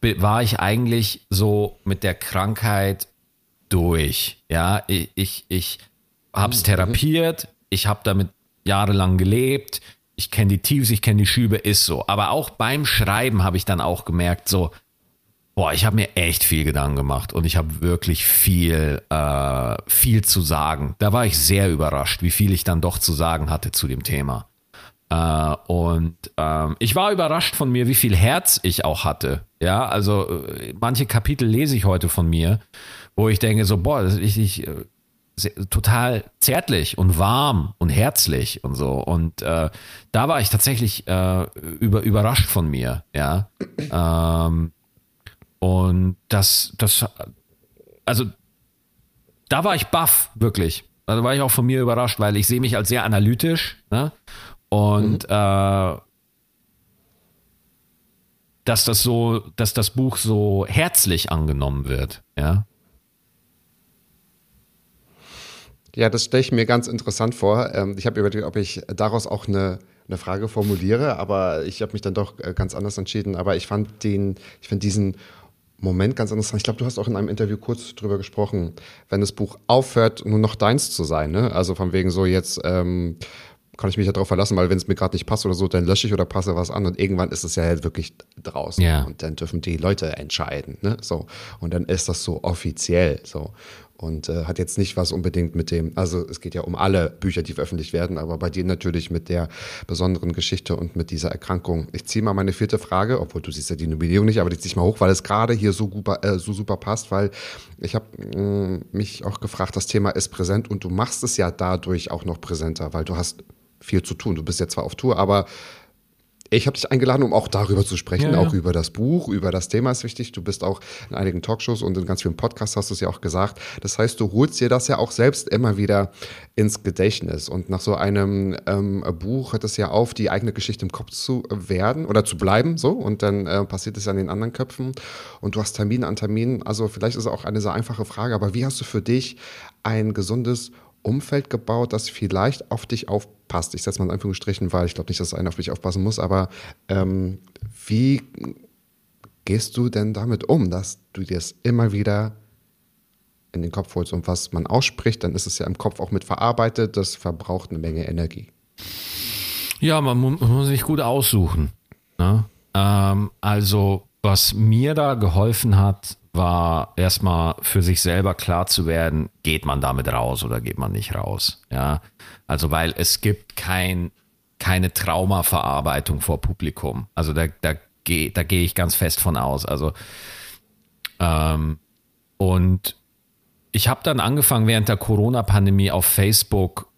war ich eigentlich so mit der Krankheit durch. Ja, ich, ich, ich hab's therapiert, ich habe damit jahrelang gelebt. Ich kenne die Tiefs, ich kenne die Schübe, ist so. Aber auch beim Schreiben habe ich dann auch gemerkt, so, boah, ich habe mir echt viel Gedanken gemacht und ich habe wirklich viel, äh, viel zu sagen. Da war ich sehr überrascht, wie viel ich dann doch zu sagen hatte zu dem Thema. Äh, und ähm, ich war überrascht von mir, wie viel Herz ich auch hatte. Ja, also äh, manche Kapitel lese ich heute von mir, wo ich denke so, boah, ich, ich äh, sehr, total zärtlich und warm und herzlich und so. Und äh, da war ich tatsächlich äh, über, überrascht von mir, ja. Ähm, und das, das, also da war ich baff, wirklich. Also war ich auch von mir überrascht, weil ich sehe mich als sehr analytisch, ne? Und mhm. äh, dass das so, dass das Buch so herzlich angenommen wird, ja. Ja, das stelle ich mir ganz interessant vor. Ähm, ich habe überlegt, ob ich daraus auch eine, eine Frage formuliere, aber ich habe mich dann doch äh, ganz anders entschieden. Aber ich fand den, ich finde diesen Moment ganz interessant. Ich glaube, du hast auch in einem Interview kurz drüber gesprochen, wenn das Buch aufhört, nur noch deins zu sein. Ne? Also von wegen so jetzt ähm, kann ich mich ja darauf verlassen, weil wenn es mir gerade nicht passt oder so, dann lösche ich oder passe was an und irgendwann ist es ja halt wirklich draußen ja. und dann dürfen die Leute entscheiden, ne? So und dann ist das so offiziell so und äh, hat jetzt nicht was unbedingt mit dem, also es geht ja um alle Bücher, die veröffentlicht werden, aber bei dir natürlich mit der besonderen Geschichte und mit dieser Erkrankung. Ich ziehe mal meine vierte Frage, obwohl du siehst ja die Nominierung nicht, aber die ziehe ich mal hoch, weil es gerade hier so, super, äh, so super passt, weil ich habe mm, mich auch gefragt, das Thema ist präsent und du machst es ja dadurch auch noch präsenter, weil du hast viel zu tun. Du bist ja zwar auf Tour, aber ich habe dich eingeladen, um auch darüber zu sprechen, ja, ja. auch über das Buch, über das Thema ist wichtig. Du bist auch in einigen Talkshows und in ganz vielen Podcasts hast du es ja auch gesagt. Das heißt, du holst dir das ja auch selbst immer wieder ins Gedächtnis. Und nach so einem ähm, Buch hört es ja auf, die eigene Geschichte im Kopf zu werden oder zu bleiben, so. Und dann äh, passiert es an den anderen Köpfen. Und du hast Termin an Termin. Also vielleicht ist es auch eine sehr einfache Frage, aber wie hast du für dich ein gesundes Umfeld gebaut, das vielleicht auf dich aufpasst. Ich setze mal in Anführungsstrichen, weil ich glaube nicht, dass einer auf dich aufpassen muss, aber ähm, wie gehst du denn damit um, dass du dir es immer wieder in den Kopf holst und was man ausspricht, dann ist es ja im Kopf auch mit verarbeitet, das verbraucht eine Menge Energie. Ja, man muss, sich gut aussuchen. Ne? Ähm, also, was mir da geholfen hat, war erstmal für sich selber klar zu werden, geht man damit raus oder geht man nicht raus. Ja, also weil es gibt kein, keine Traumaverarbeitung vor Publikum. Also da, da gehe da geh ich ganz fest von aus. Also ähm, und ich habe dann angefangen während der Corona-Pandemie auf Facebook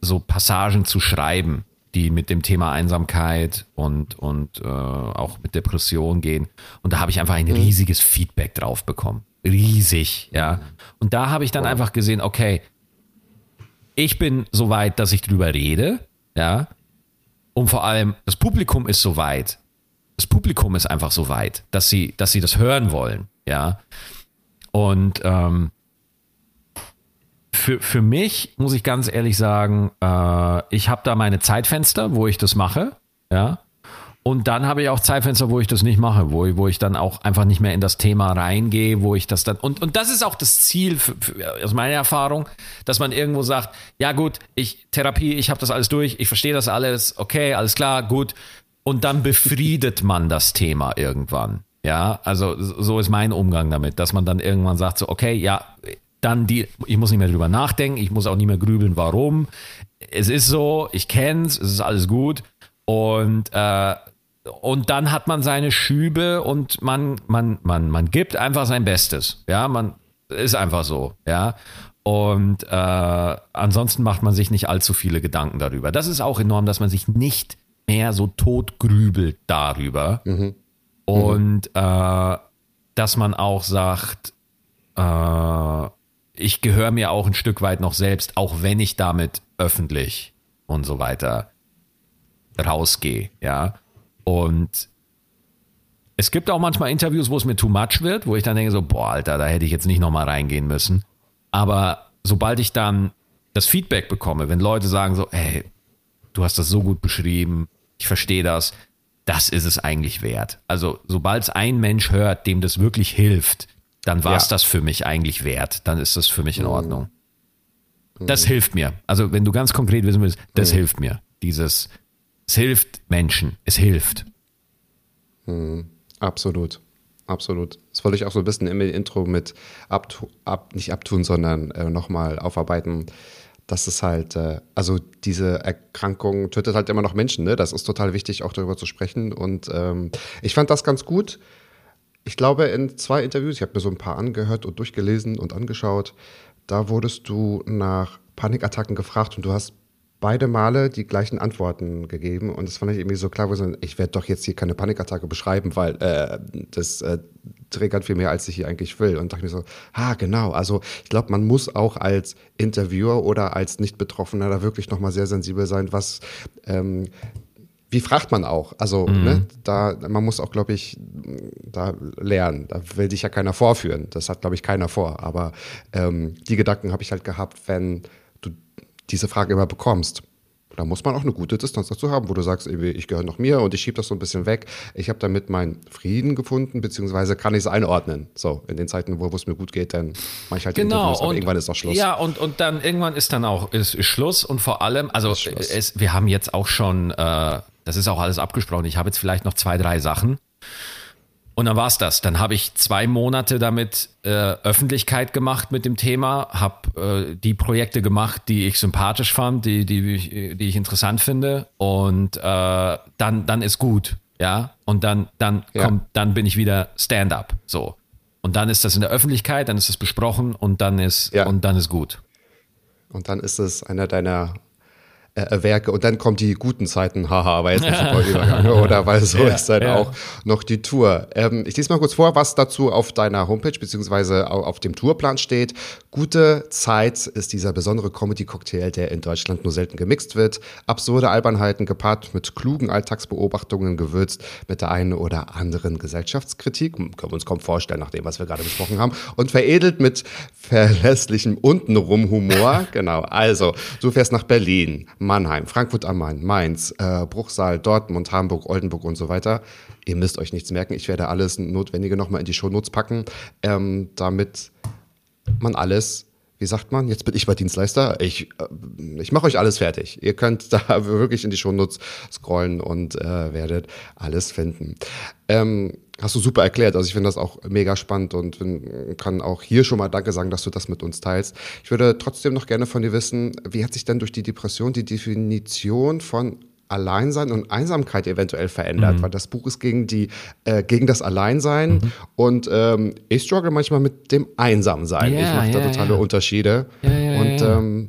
so Passagen zu schreiben die mit dem Thema Einsamkeit und, und äh, auch mit Depression gehen. Und da habe ich einfach ein mhm. riesiges Feedback drauf bekommen. Riesig, ja. Und da habe ich dann einfach gesehen, okay, ich bin so weit, dass ich drüber rede, ja. Und vor allem, das Publikum ist so weit. Das Publikum ist einfach so weit, dass sie, dass sie das hören wollen, ja. Und ähm, für, für mich muss ich ganz ehrlich sagen, äh, ich habe da meine Zeitfenster, wo ich das mache, ja. Und dann habe ich auch Zeitfenster, wo ich das nicht mache, wo, wo ich dann auch einfach nicht mehr in das Thema reingehe, wo ich das dann. Und, und das ist auch das Ziel für, für, aus meiner Erfahrung, dass man irgendwo sagt, ja gut, ich Therapie, ich habe das alles durch, ich verstehe das alles, okay, alles klar, gut. Und dann befriedet man das Thema irgendwann. Ja, also so ist mein Umgang damit, dass man dann irgendwann sagt so, okay, ja, dann die, ich muss nicht mehr drüber nachdenken, ich muss auch nicht mehr grübeln, warum. Es ist so, ich kenn's, es ist alles gut und äh, und dann hat man seine Schübe und man man man man gibt einfach sein Bestes. Ja, man ist einfach so. Ja. Und äh, ansonsten macht man sich nicht allzu viele Gedanken darüber. Das ist auch enorm, dass man sich nicht mehr so tot grübelt darüber. Mhm. Und äh, dass man auch sagt, äh, ich gehöre mir auch ein Stück weit noch selbst, auch wenn ich damit öffentlich und so weiter rausgehe, ja. Und es gibt auch manchmal Interviews, wo es mir too much wird, wo ich dann denke so, boah, Alter, da hätte ich jetzt nicht nochmal reingehen müssen. Aber sobald ich dann das Feedback bekomme, wenn Leute sagen so, hey, du hast das so gut beschrieben, ich verstehe das, das ist es eigentlich wert. Also sobald es ein Mensch hört, dem das wirklich hilft, dann war es ja. das für mich eigentlich wert. Dann ist das für mich in mhm. Ordnung. Das mhm. hilft mir. Also wenn du ganz konkret wissen willst, das mhm. hilft mir. Dieses, es hilft Menschen, es hilft. Mhm. Absolut. Absolut. Das wollte ich auch so ein bisschen im Intro mit abtu ab, nicht abtun, sondern äh, nochmal aufarbeiten. Das ist halt, äh, also diese Erkrankung tötet halt immer noch Menschen, ne? Das ist total wichtig, auch darüber zu sprechen. Und ähm, ich fand das ganz gut ich glaube, in zwei Interviews, ich habe mir so ein paar angehört und durchgelesen und angeschaut, da wurdest du nach Panikattacken gefragt und du hast beide Male die gleichen Antworten gegeben. Und das fand ich irgendwie so klar, wo ich werde doch jetzt hier keine Panikattacke beschreiben, weil äh, das äh, triggert viel mehr, als ich hier eigentlich will. Und dachte mir so, ah, genau. Also ich glaube, man muss auch als Interviewer oder als Nicht-Betroffener da wirklich nochmal sehr sensibel sein, was ähm, wie fragt man auch? Also, mhm. ne, da, man muss auch, glaube ich, da lernen. Da will dich ja keiner vorführen. Das hat, glaube ich, keiner vor. Aber ähm, die Gedanken habe ich halt gehabt, wenn du diese Frage immer bekommst. Da muss man auch eine gute Distanz dazu haben, wo du sagst, ich gehöre noch mir und ich schiebe das so ein bisschen weg. Ich habe damit meinen Frieden gefunden, beziehungsweise kann ich es einordnen. So, in den Zeiten, wo es mir gut geht, dann mache ich halt genau, Interviews, und, irgendwann ist auch Schluss. Ja, und, und dann irgendwann ist dann auch ist Schluss und vor allem, also es, wir haben jetzt auch schon äh, das ist auch alles abgesprochen. Ich habe jetzt vielleicht noch zwei, drei Sachen. Und dann war es das. Dann habe ich zwei Monate damit äh, Öffentlichkeit gemacht mit dem Thema, habe äh, die Projekte gemacht, die ich sympathisch fand, die, die, die ich interessant finde. Und äh, dann, dann ist gut. Ja. Und dann, dann ja. kommt, dann bin ich wieder Stand-up. So. Und dann ist das in der Öffentlichkeit, dann ist es besprochen und dann ist, ja. und dann ist gut. Und dann ist es einer deiner äh, Werke und dann kommen die guten Zeiten, haha, war jetzt ein super Übergang, oder? Weil so ja, ist dann ja. auch noch die Tour. Ähm, ich lese mal kurz vor, was dazu auf deiner Homepage beziehungsweise auf dem Tourplan steht. Gute Zeit ist dieser besondere Comedy-Cocktail, der in Deutschland nur selten gemixt wird. Absurde Albernheiten gepaart mit klugen Alltagsbeobachtungen gewürzt mit der einen oder anderen Gesellschaftskritik, können wir uns kaum vorstellen, nach dem, was wir gerade besprochen haben, und veredelt mit verlässlichem untenrum Humor. genau, also, du fährst nach Berlin, Mannheim, Frankfurt am Main, Mainz, äh, Bruchsal, Dortmund, Hamburg, Oldenburg und so weiter. Ihr müsst euch nichts merken. Ich werde alles Notwendige nochmal in die Shownotes packen, ähm, damit man alles wie sagt man, jetzt bin ich bei Dienstleister, ich, äh, ich mache euch alles fertig. Ihr könnt da wirklich in die Shownotes scrollen und äh, werdet alles finden. Ähm, hast du super erklärt. Also ich finde das auch mega spannend und kann auch hier schon mal Danke sagen, dass du das mit uns teilst. Ich würde trotzdem noch gerne von dir wissen, wie hat sich denn durch die Depression die Definition von Alleinsein und Einsamkeit eventuell verändert, mhm. weil das Buch ist gegen die äh, gegen das Alleinsein mhm. und ähm, ich struggle manchmal mit dem Einsamsein. Ja, ich mache da totale ja. Unterschiede und ähm,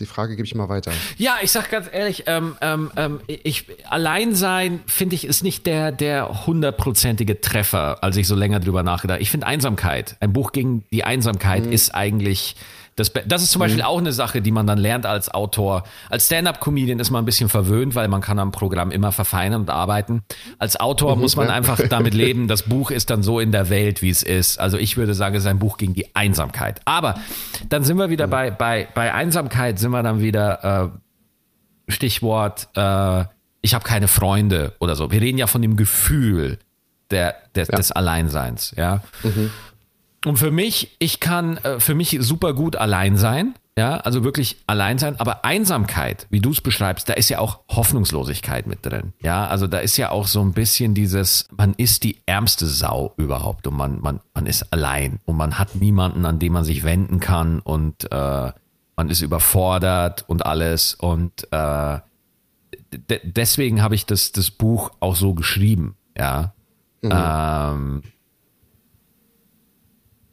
die Frage gebe ich mal weiter. Ja, ich sag ganz ehrlich, ähm, ähm, ähm ich, Alleinsein finde ich ist nicht der der hundertprozentige Treffer, als ich so länger drüber nachgedacht. Ich finde Einsamkeit, ein Buch gegen die Einsamkeit mhm. ist eigentlich das, das ist zum Beispiel mhm. auch eine Sache, die man dann lernt als Autor. Als Stand-up-Comedian ist man ein bisschen verwöhnt, weil man kann am Programm immer verfeinern und arbeiten. Als Autor mhm, muss man einfach damit leben, das Buch ist dann so in der Welt, wie es ist. Also ich würde sagen, es ist ein Buch gegen die Einsamkeit. Aber dann sind wir wieder mhm. bei, bei, bei Einsamkeit, sind wir dann wieder äh, Stichwort, äh, ich habe keine Freunde oder so. Wir reden ja von dem Gefühl der, der ja. des Alleinseins, ja. Mhm. Und für mich, ich kann äh, für mich super gut allein sein. Ja, also wirklich allein sein, aber Einsamkeit, wie du es beschreibst, da ist ja auch Hoffnungslosigkeit mit drin. Ja, also da ist ja auch so ein bisschen dieses, man ist die ärmste Sau überhaupt und man, man, man ist allein und man hat niemanden, an den man sich wenden kann und äh, man ist überfordert und alles und äh, de deswegen habe ich das, das Buch auch so geschrieben, ja. Mhm. Ähm,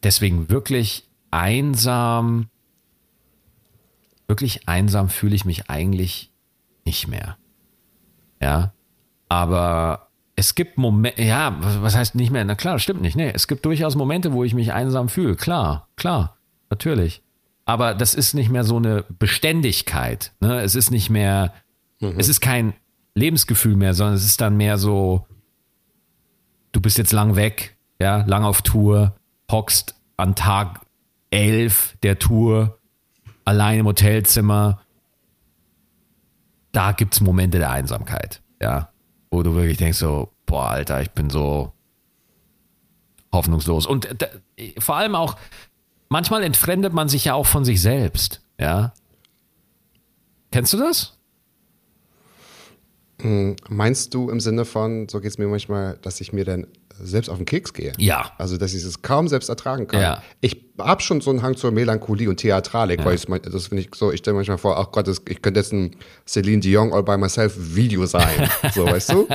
deswegen wirklich einsam wirklich einsam fühle ich mich eigentlich nicht mehr. Ja, aber es gibt Momente, ja, was heißt nicht mehr? Na klar, stimmt nicht. Nee, es gibt durchaus Momente, wo ich mich einsam fühle. Klar, klar, natürlich. Aber das ist nicht mehr so eine Beständigkeit. Ne? Es ist nicht mehr, mhm. es ist kein Lebensgefühl mehr, sondern es ist dann mehr so, du bist jetzt lang weg, ja, lang auf Tour, hockst an Tag elf der Tour allein im Hotelzimmer, da gibt es Momente der Einsamkeit, ja, wo du wirklich denkst so, boah, Alter, ich bin so hoffnungslos. Und vor allem auch, manchmal entfremdet man sich ja auch von sich selbst, ja. Kennst du das? Hm, meinst du im Sinne von, so geht es mir manchmal, dass ich mir dann selbst auf den Keks gehe. Ja. Also, dass ich es kaum selbst ertragen kann. Ja. Ich habe schon so einen Hang zur Melancholie und Theatralik, ja. weil ich, das finde ich so, ich stelle manchmal vor, ach Gott, das, ich könnte jetzt ein Celine Dion All By Myself Video sein. so, weißt du?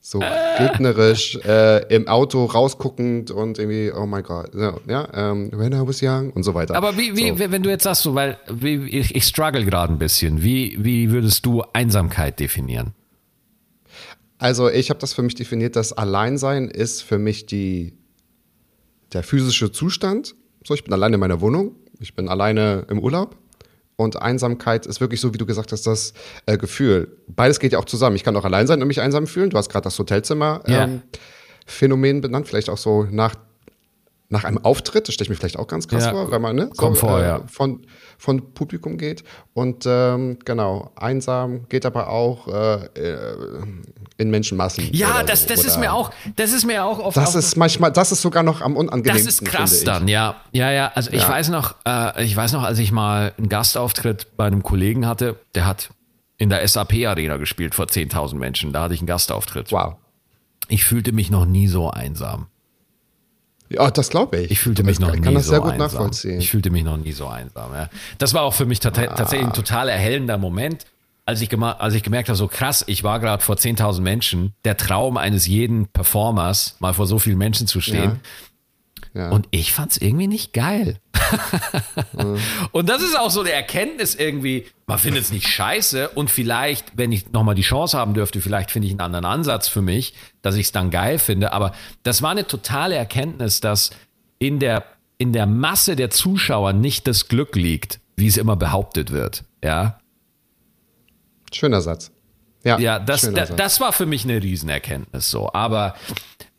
So gegnerisch, äh, im Auto rausguckend und irgendwie, oh mein Gott, ja, ähm, when I was young und so weiter. Aber wie, wie so. wenn du jetzt sagst, so, weil wie, ich, ich struggle gerade ein bisschen, wie, wie würdest du Einsamkeit definieren? Also ich habe das für mich definiert, dass Alleinsein ist für mich die, der physische Zustand. So, ich bin alleine in meiner Wohnung, ich bin alleine im Urlaub. Und Einsamkeit ist wirklich so, wie du gesagt hast, das äh, Gefühl. Beides geht ja auch zusammen. Ich kann auch allein sein und mich einsam fühlen. Du hast gerade das Hotelzimmer-Phänomen ähm, benannt, vielleicht auch so nach nach einem Auftritt, das stelle ich mir vielleicht auch ganz krass ja, vor, wenn man ne, so, vor, äh, ja. von, von Publikum geht. Und ähm, genau, einsam geht aber auch äh, äh in Menschenmassen. Ja, das, so, das ist mir auch, das ist mir auch oft. Das ist manchmal, das ist sogar noch am unangenehmsten. Das ist krass dann, ja. Ja, ja. Also ich ja. weiß noch, äh, ich weiß noch, als ich mal einen Gastauftritt bei einem Kollegen hatte, der hat in der SAP-Arena gespielt vor 10.000 Menschen. Da hatte ich einen Gastauftritt. Wow. Ich fühlte mich noch nie so einsam. Ja, das glaube ich. Ich fühlte mich noch ich nie kann das so sehr gut einsam. nachvollziehen. Ich fühlte mich noch nie so einsam. Ja. Das war auch für mich ah. tatsächlich ein total erhellender Moment, als ich, als ich gemerkt habe, so krass, ich war gerade vor 10.000 Menschen, der Traum eines jeden Performers, mal vor so vielen Menschen zu stehen. Ja. Ja. Und ich fand es irgendwie nicht geil. Und das ist auch so eine Erkenntnis irgendwie, man findet es nicht scheiße und vielleicht, wenn ich nochmal die Chance haben dürfte, vielleicht finde ich einen anderen Ansatz für mich, dass ich es dann geil finde. Aber das war eine totale Erkenntnis, dass in der, in der Masse der Zuschauer nicht das Glück liegt, wie es immer behauptet wird. Ja. Schöner Satz. Ja, ja das, da, das war für mich eine Riesenerkenntnis so. Aber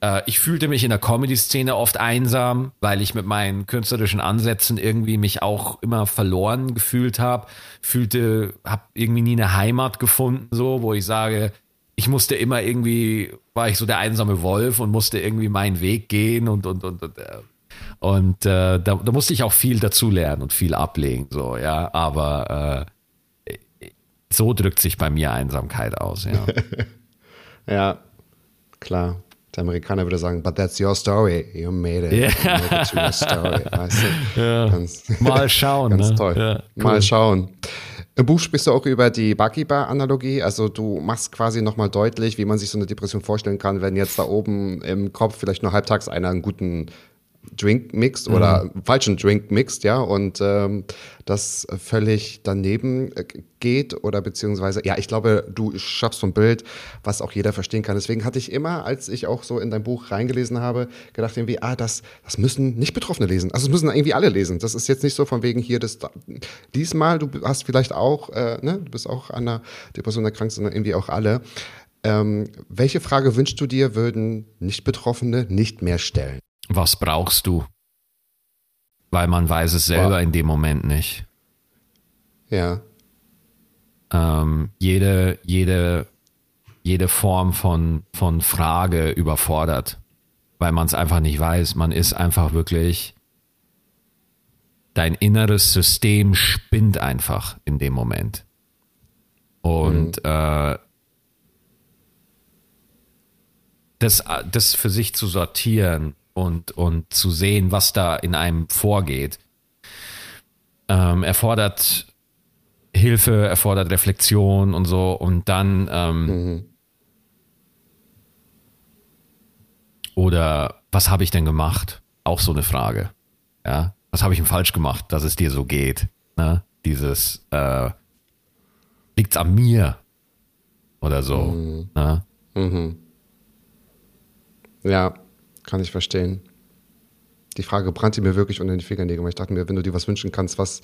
äh, ich fühlte mich in der Comedy-Szene oft einsam, weil ich mit meinen künstlerischen Ansätzen irgendwie mich auch immer verloren gefühlt habe. Fühlte, habe irgendwie nie eine Heimat gefunden, so, wo ich sage, ich musste immer irgendwie, war ich so der einsame Wolf und musste irgendwie meinen Weg gehen und, und, und, und äh, und äh, da, da, musste ich auch viel dazulernen und viel ablegen, so, ja. Aber äh, so drückt sich bei mir Einsamkeit aus, ja. ja, klar. Der Amerikaner würde sagen, but that's your story. You made it. Yeah. You made it to your story. Weißt du? ja. ganz, Mal schauen. ganz ne? toll. Ja, cool. Mal schauen. Im Buch sprichst du auch über die Bucky Bar Analogie. Also du machst quasi nochmal deutlich, wie man sich so eine Depression vorstellen kann, wenn jetzt da oben im Kopf vielleicht nur halbtags einer einen guten Drink mixt oder mhm. falschen Drink mixt, ja, und ähm, das völlig daneben äh, geht oder beziehungsweise, ja, ich glaube, du schaffst so ein Bild, was auch jeder verstehen kann. Deswegen hatte ich immer, als ich auch so in dein Buch reingelesen habe, gedacht irgendwie, ah, das, das müssen nicht Betroffene lesen. Also es müssen irgendwie alle lesen. Das ist jetzt nicht so von wegen hier, das diesmal, du hast vielleicht auch, äh, ne, du bist auch an einer Depression erkrankt, sondern irgendwie auch alle. Ähm, welche Frage wünschst du dir, würden Nicht-Betroffene nicht mehr stellen? Was brauchst du? Weil man weiß es selber wow. in dem Moment nicht. Ja. Ähm, jede, jede, jede Form von, von Frage überfordert, weil man es einfach nicht weiß. Man ist einfach wirklich dein inneres System spinnt einfach in dem Moment. Und äh, das, das für sich zu sortieren und, und zu sehen, was da in einem vorgeht, ähm, erfordert Hilfe, erfordert Reflexion und so. Und dann ähm, oder was habe ich denn gemacht? Auch so eine Frage. Ja, was habe ich denn falsch gemacht, dass es dir so geht? Ne? Dieses äh, liegt's an mir oder so. Ne? Ja, kann ich verstehen. Die Frage brannte mir wirklich unter den Fingernägeln, weil ich dachte mir, wenn du dir was wünschen kannst, was,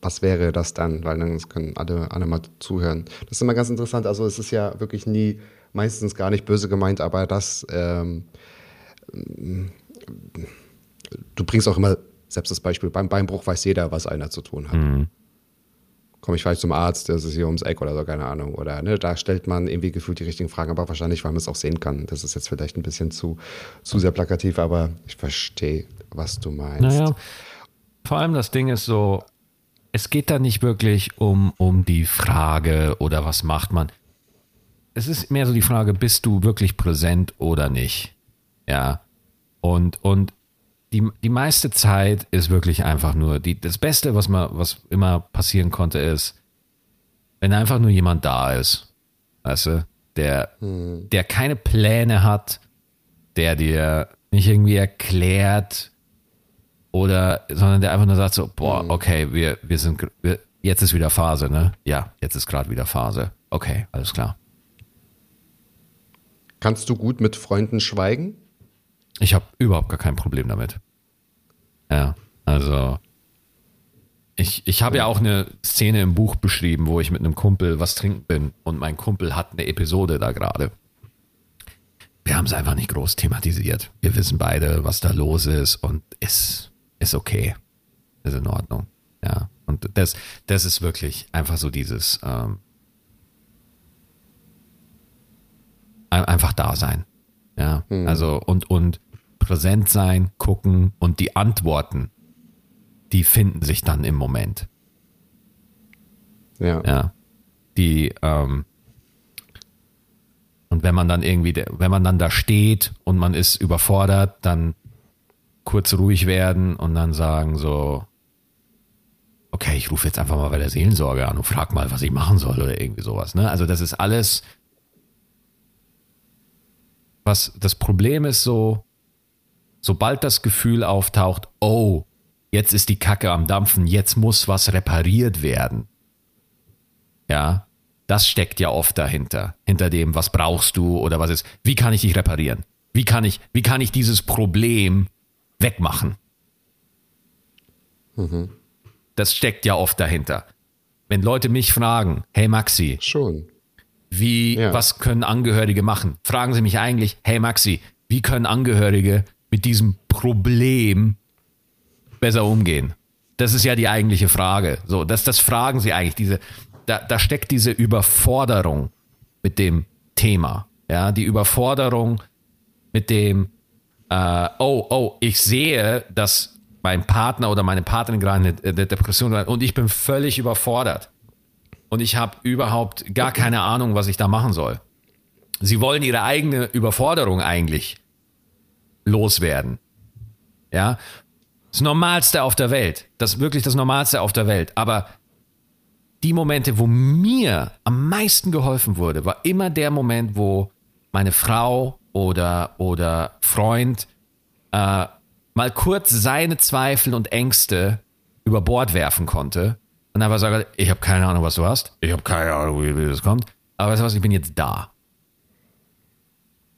was wäre das dann? Weil dann können alle, alle mal zuhören. Das ist immer ganz interessant. Also es ist ja wirklich nie, meistens gar nicht böse gemeint, aber das, ähm, du bringst auch immer, selbst das Beispiel, beim Beinbruch weiß jeder, was einer zu tun hat. Komme ich vielleicht zum Arzt, das ist hier ums Eck oder so, keine Ahnung. Oder ne, da stellt man irgendwie gefühlt die richtigen Fragen, aber wahrscheinlich, weil man es auch sehen kann. Das ist jetzt vielleicht ein bisschen zu, zu sehr plakativ, aber ich verstehe, was du meinst. Naja, vor allem das Ding ist so, es geht da nicht wirklich um, um die Frage oder was macht man. Es ist mehr so die Frage, bist du wirklich präsent oder nicht? Ja. Und, und die, die meiste Zeit ist wirklich einfach nur, die, das Beste, was, man, was immer passieren konnte, ist, wenn einfach nur jemand da ist, weißt du, der, der keine Pläne hat, der dir nicht irgendwie erklärt oder, sondern der einfach nur sagt so, boah, okay, wir, wir sind, wir, jetzt ist wieder Phase, ne? Ja, jetzt ist gerade wieder Phase. Okay, alles klar. Kannst du gut mit Freunden schweigen? Ich habe überhaupt gar kein Problem damit. Ja, also ich, ich habe ja auch eine Szene im Buch beschrieben, wo ich mit einem Kumpel was trinken bin und mein Kumpel hat eine Episode da gerade. Wir haben es einfach nicht groß thematisiert. Wir wissen beide, was da los ist und ist, ist okay. Ist in Ordnung. Ja. Und das, das ist wirklich einfach so dieses ähm, ein- einfach da sein. Ja, also und, und präsent sein, gucken und die Antworten, die finden sich dann im Moment. Ja. Ja. Die, ähm, und wenn man dann irgendwie, wenn man dann da steht und man ist überfordert, dann kurz ruhig werden und dann sagen so, okay, ich rufe jetzt einfach mal bei der Seelensorge an und frag mal, was ich machen soll oder irgendwie sowas. Ne? Also das ist alles, was das Problem ist so, sobald das Gefühl auftaucht, oh, jetzt ist die Kacke am Dampfen, jetzt muss was repariert werden. Ja, das steckt ja oft dahinter. Hinter dem, was brauchst du oder was ist, wie kann ich dich reparieren? Wie kann ich, wie kann ich dieses Problem wegmachen? Das steckt ja oft dahinter. Wenn Leute mich fragen, hey Maxi, Schon. wie, Ja. was können Angehörige machen? Fragen Sie mich eigentlich, hey Maxi, wie können Angehörige mit diesem Problem besser umgehen? Das ist ja die eigentliche Frage. So, das, das fragen Sie eigentlich. Diese, da, da steckt diese Überforderung mit dem Thema. Ja, die Überforderung mit dem, äh, oh, oh, ich sehe, dass mein Partner oder meine Partnerin gerade eine, Depression hat und ich bin völlig überfordert und ich habe überhaupt gar keine Ahnung, was ich da machen soll. Sie wollen ihre eigene Überforderung eigentlich loswerden. Ja, das Normalste auf der Welt, das wirklich das Normalste auf der Welt. Aber die Momente, wo mir am meisten geholfen wurde, war immer der Moment, wo meine Frau oder oder Freund äh, mal kurz seine Zweifel und Ängste über Bord werfen konnte und einfach sagen, ich habe keine Ahnung, was du hast, ich habe keine Ahnung, wie, wie das kommt, aber weißt du was, ich bin jetzt da.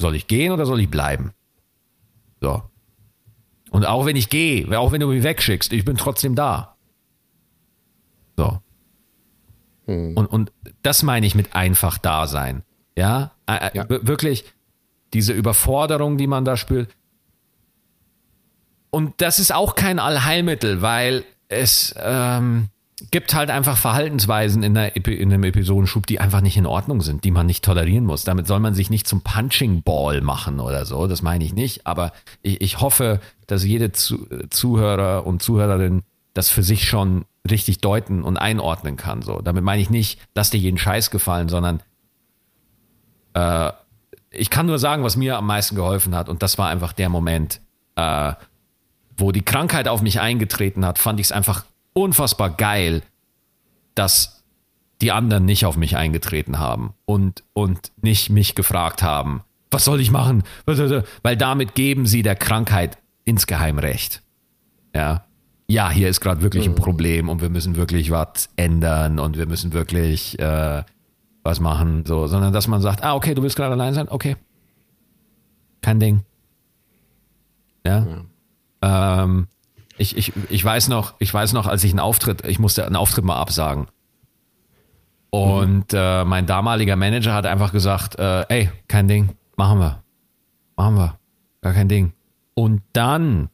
Soll ich gehen oder soll ich bleiben? So. Und auch wenn ich gehe, auch wenn du mich wegschickst, ich bin trotzdem da. So. Und, und das meine ich mit einfach da sein. Ja, Ja. wir- wirklich diese Überforderung, die man da spürt. Und das ist auch kein Allheilmittel, weil es ähm, gibt halt einfach Verhaltensweisen in, der, in einem Episodenschub, die einfach nicht in Ordnung sind, die man nicht tolerieren muss. Damit soll man sich nicht zum Punching Ball machen oder so, das meine ich nicht. Aber ich, ich hoffe, dass jede Zu Zuhörer und Zuhörerin das für sich schon richtig deuten und einordnen kann. So, damit meine ich nicht, lass dir jeden Scheiß gefallen, sondern äh, ich kann nur sagen, was mir am meisten geholfen hat, und das war einfach der Moment, äh, wo die Krankheit auf mich eingetreten hat, fand ich es einfach unfassbar geil, dass die anderen nicht auf mich eingetreten haben und, und nicht mich gefragt haben, was soll ich machen? Weil damit geben sie der Krankheit insgeheim recht. Ja. Ja, hier ist gerade wirklich ein Problem und wir müssen wirklich was ändern und wir müssen wirklich äh, was machen, so, sondern dass man sagt, ah, okay, du willst gerade allein sein, okay. Kein Ding. Ja. ja. Ähm, ich, ich, ich weiß noch, ich weiß noch, als ich einen Auftritt, ich musste einen Auftritt mal absagen. Und mhm. äh, mein damaliger Manager hat einfach gesagt, äh, ey, kein Ding, machen wir. Machen wir. Gar kein Ding. Und dann,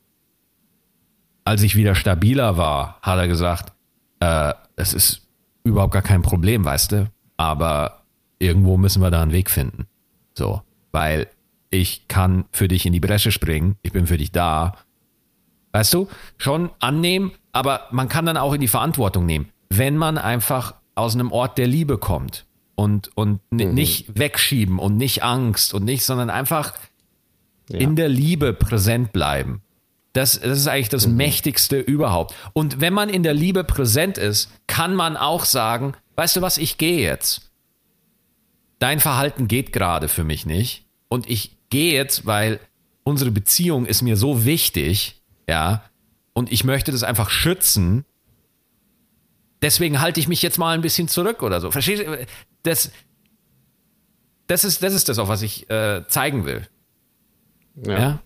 als ich wieder stabiler war, hat er gesagt, äh, es ist überhaupt gar kein Problem, weißt du? Aber irgendwo müssen wir da einen Weg finden. So, weil ich kann für dich in die Bresche springen, ich bin für dich da. Weißt du, schon annehmen, aber man kann dann auch in die Verantwortung nehmen, wenn man einfach aus einem Ort der Liebe kommt und, und mhm. nicht wegschieben und nicht Angst und nicht, sondern einfach ja. in der Liebe präsent bleiben. Das, das ist eigentlich das mhm. Mächtigste überhaupt. Und wenn man in der Liebe präsent ist, kann man auch sagen, weißt du was, ich gehe jetzt. Dein Verhalten geht gerade für mich nicht. Und ich gehe jetzt, weil unsere Beziehung ist mir so wichtig, ja, und ich möchte das einfach schützen. Deswegen halte ich mich jetzt mal ein bisschen zurück oder so. Verstehst du? Das, das, ist, das ist das, auf was ich äh, zeigen will. ja? ja?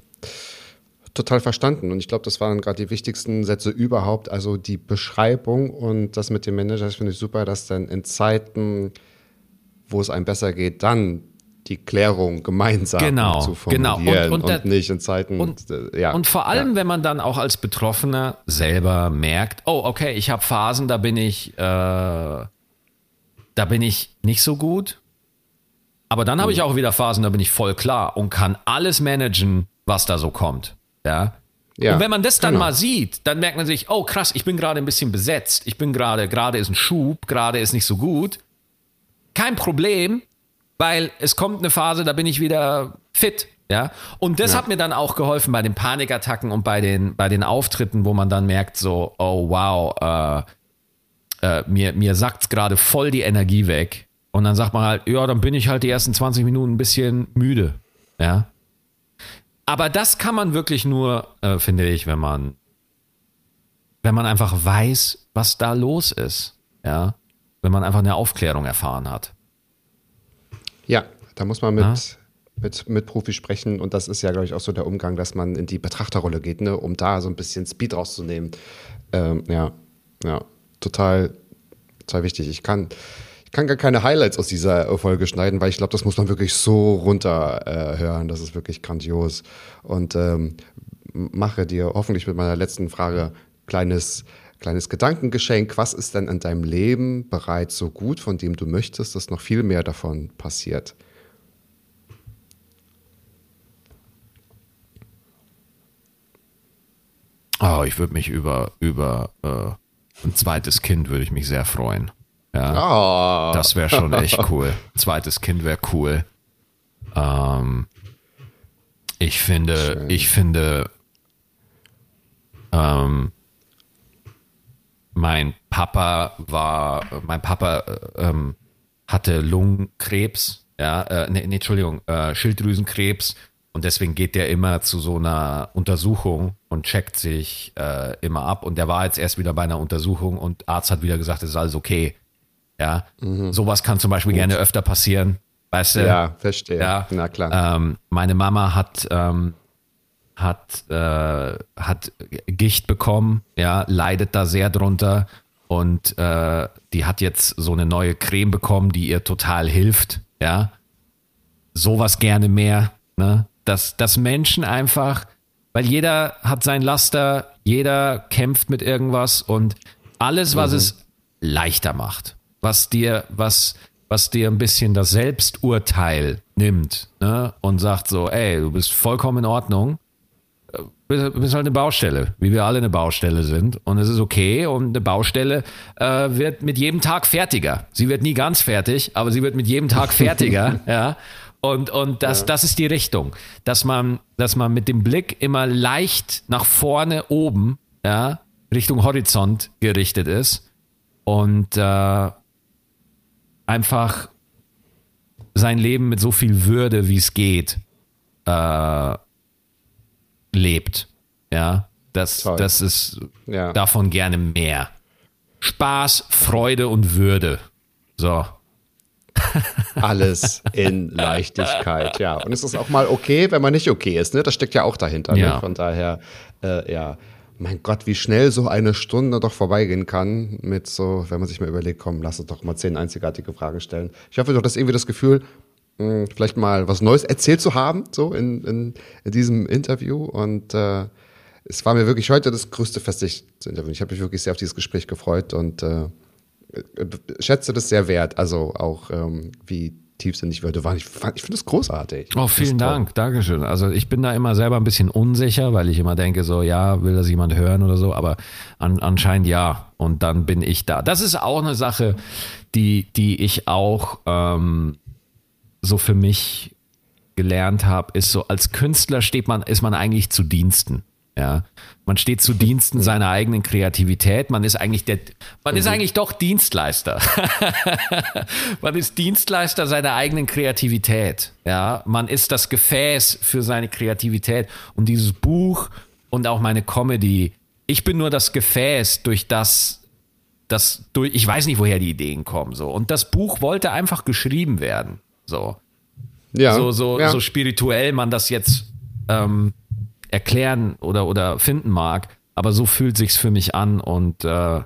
total verstanden. Und ich glaube, das waren gerade die wichtigsten Sätze überhaupt. Also die Beschreibung und das mit dem Manager, das finde ich super, dass dann in Zeiten, wo es einem besser geht, dann die Klärung gemeinsam genau, zu genau. formulieren genau. und, und, und, nicht in Zeiten. Und, äh, ja, und vor allem, ja. wenn man dann auch als Betroffener selber merkt, oh, okay, ich habe Phasen, da bin ich, äh, da bin ich nicht so gut. Aber dann habe mhm. ich auch wieder Phasen, da bin ich voll klar und kann alles managen, was da so kommt. Ja. Ja, und wenn man das dann genau. mal sieht, dann merkt man sich, oh krass, ich bin gerade ein bisschen besetzt. Ich bin gerade, gerade ist ein Schub, gerade ist nicht so gut. Kein Problem, weil es kommt eine Phase, da bin ich wieder fit. Ja. Und das ja. hat mir dann auch geholfen bei den Panikattacken und bei den, bei den Auftritten, wo man dann merkt, so, oh wow, äh, äh, mir, mir sackt's gerade voll die Energie weg. Und dann sagt man halt, ja, dann bin ich halt die ersten 20 Minuten ein bisschen müde. Ja. Aber das kann man wirklich nur, äh, finde ich, wenn man, wenn man einfach weiß, was da los ist. Ja. Wenn man einfach eine Aufklärung erfahren hat. Ja, da muss man mit, ja? mit, mit Profis sprechen und das ist ja, glaube ich, auch so der Umgang, dass man in die Betrachterrolle geht, ne, um da so ein bisschen Speed rauszunehmen. Ähm, ja, ja, total, total wichtig. Ich kann, kann gar keine Highlights aus dieser Folge schneiden, weil ich glaube, das muss man wirklich so runterhören. Äh, das ist wirklich grandios. Und ähm, mache dir hoffentlich mit meiner letzten Frage kleines kleines Gedankengeschenk. Was ist denn in deinem Leben bereits so gut, von dem du möchtest, dass noch viel mehr davon passiert? Oh, ich würde mich über, über äh, ein zweites Kind würde ich mich sehr freuen. Ja, oh. Das wäre schon echt cool. Zweites Kind wäre cool. Ähm, ich finde, Schön. ich finde, ähm, mein Papa war, mein Papa äh, ähm, hatte Lungenkrebs, ja, äh, nee, nee, Entschuldigung, äh, Schilddrüsenkrebs und deswegen geht der immer zu so einer Untersuchung und checkt sich äh, immer ab und der war jetzt erst wieder bei einer Untersuchung und Arzt hat wieder gesagt, es ist alles okay. Ja, mhm. sowas kann zum Beispiel Gut. gerne öfter passieren. Weißt du? Ja, verstehe. Ja, na klar. Ähm, meine Mama hat, ähm, hat, äh, hat Gicht bekommen, ja, leidet da sehr drunter und äh, die hat jetzt so eine neue Creme bekommen, die ihr total hilft, ja. Sowas gerne mehr, ne? Dass, dass Menschen einfach, weil jeder hat sein Laster, jeder kämpft mit irgendwas und alles, was mhm. es leichter macht was dir, was, was dir ein bisschen das Selbsturteil nimmt ne? und sagt so, ey, du bist vollkommen in Ordnung. Du bist halt eine Baustelle, wie wir alle eine Baustelle sind. Und es ist okay. Und eine Baustelle äh, wird mit jedem Tag fertiger. Sie wird nie ganz fertig, aber sie wird mit jedem Tag fertiger. ja. Und, und das, ja. das ist die Richtung, dass man, dass man mit dem Blick immer leicht nach vorne oben, ja, Richtung Horizont gerichtet ist und äh, einfach sein Leben mit so viel Würde, wie es geht, äh, lebt. Ja, das, das ist ja. davon gerne mehr. Spaß, Freude und Würde. So. Alles in Leichtigkeit, ja. Und es ist auch mal okay, wenn man nicht okay ist, ne? Das steckt ja auch dahinter. Ne? Ja. Ne? Von daher, äh, ja. Mein Gott, wie schnell so eine Stunde doch vorbeigehen kann, mit so, wenn man sich mal überlegt, komm, lass uns doch mal zehn einzigartige Fragen stellen. Ich hoffe, du hast irgendwie das Gefühl, mh, vielleicht mal was Neues erzählt zu haben, so in, in, in diesem Interview. Und äh, es war mir wirklich heute das größte Fest, sich zu interviewen. Ich habe mich wirklich sehr auf dieses Gespräch gefreut und äh, schätze das sehr wert. Also auch ähm, wie tiefsinnig Wörter waren. Ich, ich finde es großartig. Oh, vielen Dank, Dankeschön. Also ich bin da immer selber ein bisschen unsicher, weil ich immer denke, so, ja, will das jemand hören oder so, aber an, anscheinend ja. Und dann bin ich da. Das ist auch eine Sache, die, die ich auch ähm, so für mich gelernt habe, ist so, als Künstler steht man, ist man eigentlich zu Diensten. Ja, man steht zu Diensten seiner eigenen Kreativität. Man ist eigentlich der, man ist mhm. eigentlich doch Dienstleister. man ist Dienstleister seiner eigenen Kreativität. Ja, man ist das Gefäß für seine Kreativität. Und dieses Buch und auch meine Comedy, ich bin nur das Gefäß, durch das, das durch, ich weiß nicht, woher die Ideen kommen, so. Und das Buch wollte einfach geschrieben werden, so. Ja. So, so, ja. so spirituell man das jetzt, ähm, erklären oder, oder finden mag, aber so fühlt sich's für mich an und äh,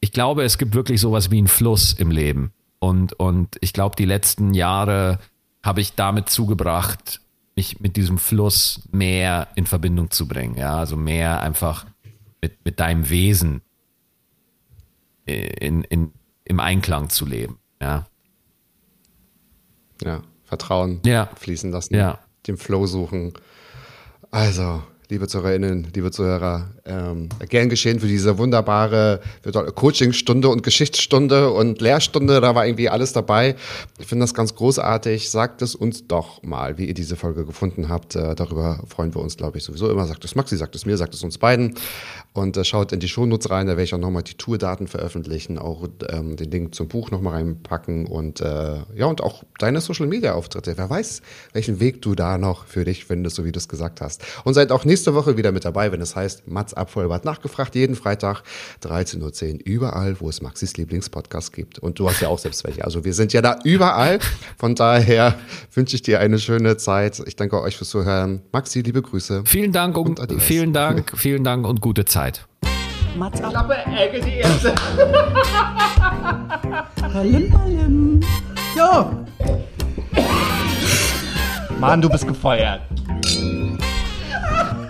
ich glaube, es gibt wirklich sowas wie einen Fluss im Leben. Und, und ich glaube, die letzten Jahre habe ich damit zugebracht, mich mit diesem Fluss mehr in Verbindung zu bringen. Ja, also mehr einfach mit, mit deinem Wesen in, in, im Einklang zu leben. Ja. Ja, Vertrauen ja. fließen lassen. Ja. Den Flow suchen. Also, liebe Zuhörerinnen, liebe Zuhörer, ähm, gern geschehen für diese wunderbare Coachingstunde und Geschichtsstunde und Lehrstunde. Da war irgendwie alles dabei. Ich finde das ganz großartig. Sagt es uns doch mal, wie ihr diese Folge gefunden habt. Äh, darüber freuen wir uns, glaube ich, sowieso immer. Sagt es Maxi, sagt es mir, sagt es uns beiden. Und äh, schaut in die Shownotes rein, da werde ich auch nochmal die Tourdaten veröffentlichen, auch ähm, den Link zum Buch nochmal reinpacken und äh, ja, und auch deine Social Media Auftritte. Wer weiß, welchen Weg du da noch für dich findest, so wie du es gesagt hast. Und seid auch nächste Woche wieder mit dabei, wenn es heißt Mats Abvollbart nachgefragt, jeden Freitag 13.10 Uhr, überall, wo es Maxis Lieblingspodcast gibt. Und du hast ja auch selbst welche. Also wir sind ja da überall. Von daher wünsche ich dir eine schöne Zeit. Ich danke euch fürs Zuhören. Maxi, liebe Grüße. Vielen Dank und, und vielen Dank, vielen Dank und gute Zeit. Mats ab. Klappe, Ecke, die erste. Hallim, hallim. So. Mann, du bist gefeuert.